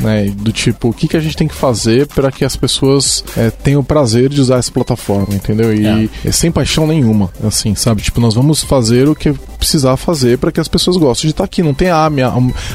né? Do tipo, o que, que a gente tem que fazer para que as pessoas é, tenham o prazer de usar essa plataforma, entendeu? E é. é. sem paixão nenhuma, assim, sabe? Tipo, nós vamos fazer o que precisar fazer para que as pessoas gostem de estar aqui. Não tem, ah, minha,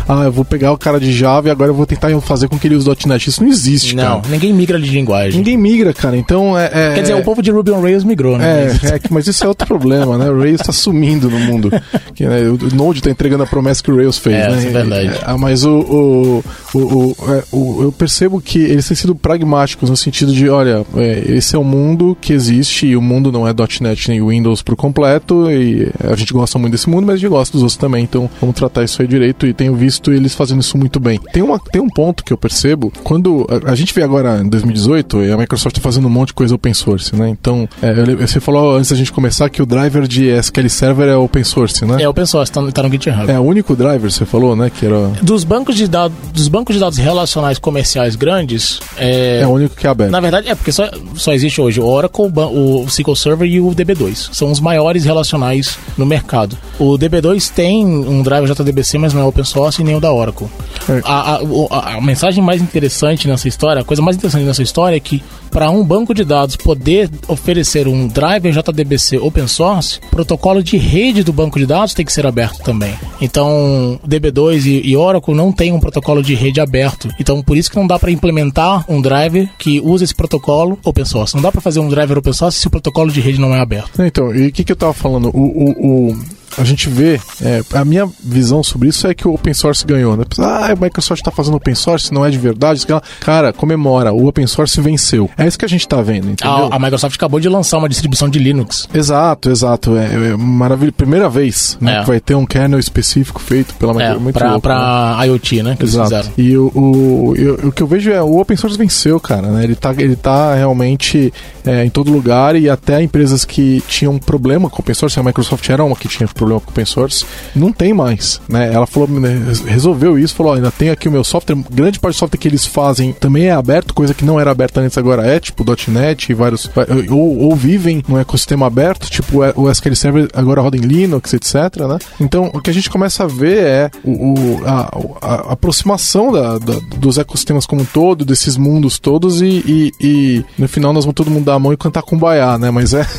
ah, eu vou pegar o cara de Java e agora eu vou tentar fazer com que ele use .NET. Isso não existe, não, cara. ninguém migra de linguagem. Ninguém migra, cara. Então é... é Quer dizer, o povo de Ruby on Rails migrou, né? É, é mas isso é outro problema, né? O Rails está sumindo no mundo. Que, né, o Node está entregando a promessa que o Rails fez, é, né? É verdade. É, mas o, o, o, o, é, o, eu percebo que eles têm sido pragmáticos no sentido de, olha, é, esse é o mundo que existe e o mundo não é .NET nem Windows por completo e a gente gosta muito desse mundo, mas a gente gosta dos outros também, então vamos tratar isso aí direito e tenho visto eles fazendo isso muito bem. Tem, uma, tem um ponto que eu percebo, quando a, a gente vê agora em 2018 e a Microsoft está fazendo um monte de coisa open source, né? Então, é, você falou antes da gente começar que o driver de SQL Server é open source, né? É open source, tá, tá no GitHub. É o único driver, você falou, né? Que era... Dos bancos de dados, dos bancos de dados relacionais comerciais grandes, é, é o único que é aberto. Na verdade, é porque só, só existe hoje o Oracle, o SQL Server e o DB2. São os maiores relacionais no mercado. O DB2 tem um driver JDBC, mas não é open source e nem o da Oracle. É. A, a, a, mensagem mais interessante nessa história, a coisa mais interessante nessa história é que para um banco de dados poder oferecer um driver JDBC open source, o protocolo de rede do banco de dados tem que ser aberto também. Então, DB2 e, Oracle não tem um protocolo de rede aberto. Então, por isso que não dá para implementar um driver que usa esse protocolo open source. Não dá para fazer um driver open source se o protocolo de rede não é aberto. Então, e o que, que eu tava falando? o, o, o a gente vê, é, a minha visão sobre isso é que o open source ganhou, né? Ah, a Microsoft está fazendo open source, não é de verdade. Cara, comemora, o open source venceu. É isso que a gente está vendo, entendeu? A, a, Microsoft acabou de lançar uma distribuição de Linux. Exato, exato. É, é maravilha. Primeira vez né, é. que vai ter um kernel específico feito pela Microsoft. É, para né? IoT, né? Exato. E o, o, o, o, que eu vejo é o open source venceu, cara. Né? Ele, tá, ele tá realmente é, em todo lugar e até empresas que tinham problema com open source, a Microsoft era uma que tinha problema com open source, não tem mais, né? Ela falou, né, resolveu isso, falou, ainda tem aqui o meu software, grande parte do software que eles fazem também é aberto, coisa que não era aberta antes agora é, tipo .NET e vários, ou, ou vivem num ecossistema aberto, tipo o SQL Server agora roda em Linux, etc, né? Então, o que a gente começa a ver é o, o a, a, aproximação da, da, dos ecossistemas como um todo, desses mundos todos e, e, e no final nós vamos todo mundo dar a mão e cantar com baiá, né? Mas é... *laughs*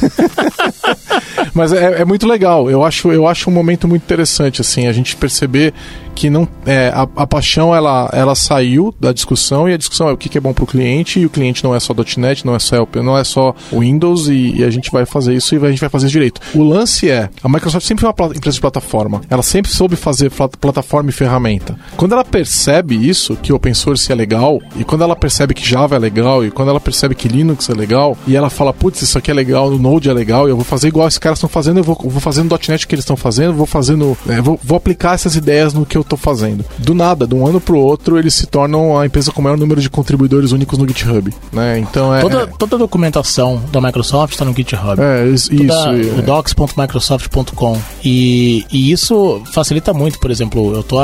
Mas é, é, muito legal. Eu acho, eu acho um momento muito interessante, assim, a gente perceber que não é, a, a, paixão ela, ela saiu da discussão e a discussão é o que, que é bom para o cliente e o cliente não é só .NET, não é só não é só Windows e, e, a gente vai fazer isso e a gente vai fazer direito. O lance é a Microsoft sempre foi uma empresa de plataforma. Ela sempre soube fazer plataforma e ferramenta. Quando ela percebe isso que open source é legal e quando ela percebe que Java é legal e quando ela percebe que Linux é legal e ela fala putz isso aqui é legal, o Node é legal, eu vou fazer igual esses caras estão fazendo, eu vou, vou fazer no .NET que eles estão fazendo, vou fazendo, é, vou, vou aplicar essas ideias no que eu estou fazendo. Do nada, de um ano para o outro, eles se tornam a empresa com o maior número de contribuidores únicos no GitHub, né? Então é toda, toda a documentação da Microsoft está no GitHub. É isso. Toda, isso é. docs.microsoft.com e, e isso facilita muito, por exemplo, eu tô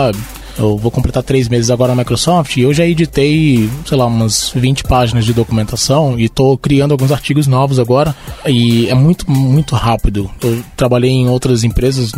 eu vou completar três meses agora na Microsoft e eu já editei, sei lá, umas 20 páginas de documentação e estou criando alguns artigos novos agora. E é muito, muito rápido. Eu trabalhei em outras empresas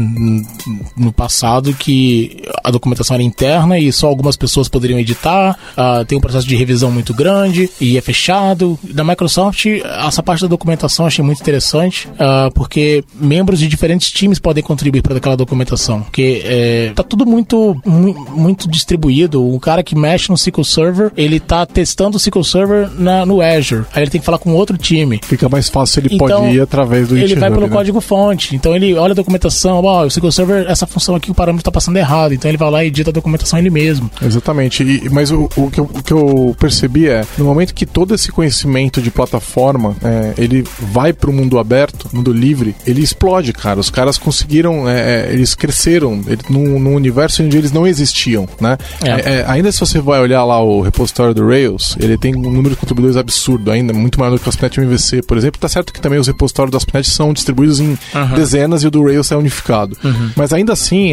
no passado que a documentação era interna e só algumas pessoas poderiam editar, uh, tem um processo de revisão muito grande e é fechado. Na Microsoft, essa parte da documentação eu achei muito interessante, uh, porque membros de diferentes times podem contribuir para aquela documentação, porque é, tá tudo muito, muito distribuído. O cara que mexe no SQL Server, ele tá testando o SQL Server na, no Azure, aí ele tem que falar com outro time. Fica mais fácil, ele então, pode ir através do Ele vai pelo né? código fonte, então ele olha a documentação, ó, oh, o SQL Server, essa função aqui, o parâmetro tá passando errado, então ele vai lá e edita a documentação ele mesmo. Exatamente, e, mas o, o, que eu, o que eu percebi é, no momento que todo esse conhecimento de plataforma, é, ele vai para o mundo aberto, mundo livre, ele explode, cara. Os caras conseguiram, é, é eles cresceram ele, num, num, universo onde eles não existiam, né? É. É, é, ainda se você vai olhar lá o repositório do Rails, ele tem um número de contribuidores absurdo ainda, muito maior do que o ASP.NET MVC, por exemplo. Tá certo que também os repositórios do ASP.NET são distribuídos em uhum. dezenas e o do Rails é unificado. Uhum. Mas ainda assim,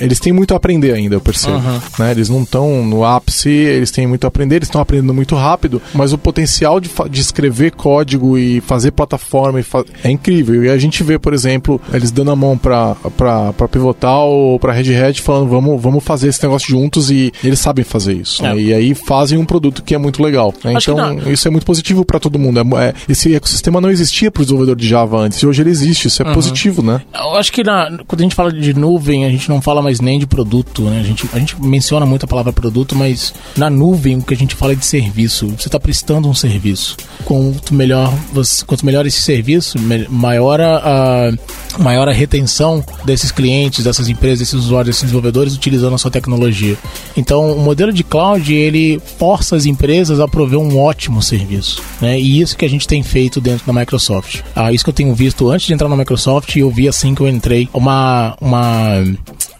eles têm muito a aprender ainda, eu percebo. Uhum. Né? Eles não estão no ápice, eles têm muito a aprender, eles estão aprendendo muito rápido, mas o potencial de, de escrever código e fazer plataforma fa é incrível. E a gente vê, por exemplo, eles dando a mão para Pivotal ou para Red Hat falando vamos, vamos fazer esse negócio juntos e eles sabem fazer isso. Né? É. Né? E aí fazem um produto que é muito legal. Né? Então, isso é muito positivo para todo mundo. É, é, esse ecossistema não existia para o desenvolvedor de Java antes, e hoje ele existe. Isso é uhum. positivo, né? Eu acho que na, quando a gente fala de nuvem, a gente não fala mais nem de produto, né? A gente, a gente menciona muito a palavra produto, mas na nuvem o que a gente fala é de serviço. Você está prestando um serviço. Quanto melhor, você, quanto melhor esse serviço, maior a, a, maior a retenção desses clientes, dessas empresas, desses usuários, desses desenvolvedores utilizando a sua tecnologia. Então, o modelo de cloud ele força as empresas a prover um ótimo serviço, né? E isso que a gente tem feito dentro da Microsoft. Ah, isso que eu tenho visto antes de entrar na Microsoft e eu vi assim que eu entrei uma uma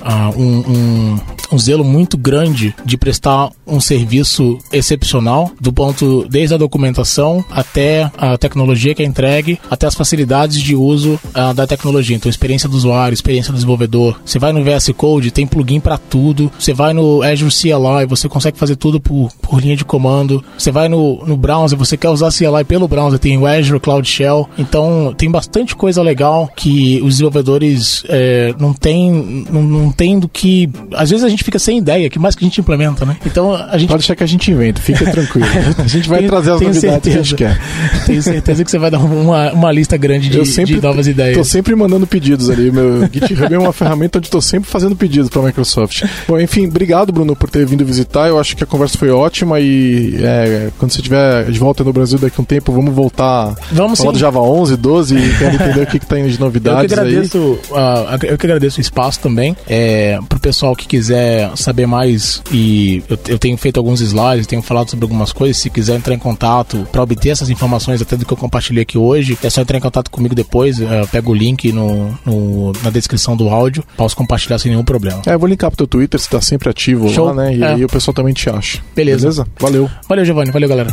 uh, um, um, um, zelo muito grande de prestar um serviço excepcional, do ponto desde a documentação até a tecnologia que é entregue, até as facilidades de uso uh, da tecnologia. Então, experiência do usuário, experiência do desenvolvedor. Você vai no VS Code, tem plugin para tudo. Você vai no Azure CLI, você consegue fazer tudo por, por linha de comando. Você vai no, no browser, você quer usar CLI pelo browser, tem o Azure Cloud Shell. Então, tem bastante coisa legal que os desenvolvedores é, não têm não, não tendo que. Às vezes a gente fica sem ideia, que mais que a gente implementa, né? Então a gente. Pode deixar que a gente inventa, fica tranquilo. *laughs* a gente vai tenho, trazer as novidades certeza, que a gente quer. Tenho certeza que você vai dar uma, uma lista grande de, sempre, de novas ideias. Tô sempre mandando pedidos ali. Meu GitHub é uma ferramenta onde tô sempre fazendo pedidos para a Microsoft. Bom, enfim, obrigado, Bruno, por ter vindo visitar. Eu acho que a conversa foi ótima e é, quando você estiver de volta no Brasil daqui a um tempo, vamos voltar vamos falar sim. do Java 11, 12 e quero entender o que, que tá indo de novidades eu que agradeço, aí. Uh, eu que agradeço o espaço também. É, pro pessoal que quiser saber mais e eu, eu, tenho feito alguns slides, tenho falado sobre algumas coisas, se quiser entrar em contato para obter essas informações até do que eu compartilhei aqui hoje, é só entrar em contato comigo depois, uh, pega o link no, no, na descrição do áudio, posso compartilhar sem nenhum problema. É, eu vou linkar pro teu Twitter, você tá sempre ativo Show. lá, né? E é. aí o pessoal também te acha. Beleza. Beleza? Valeu. Valeu, Giovanni. Valeu, galera.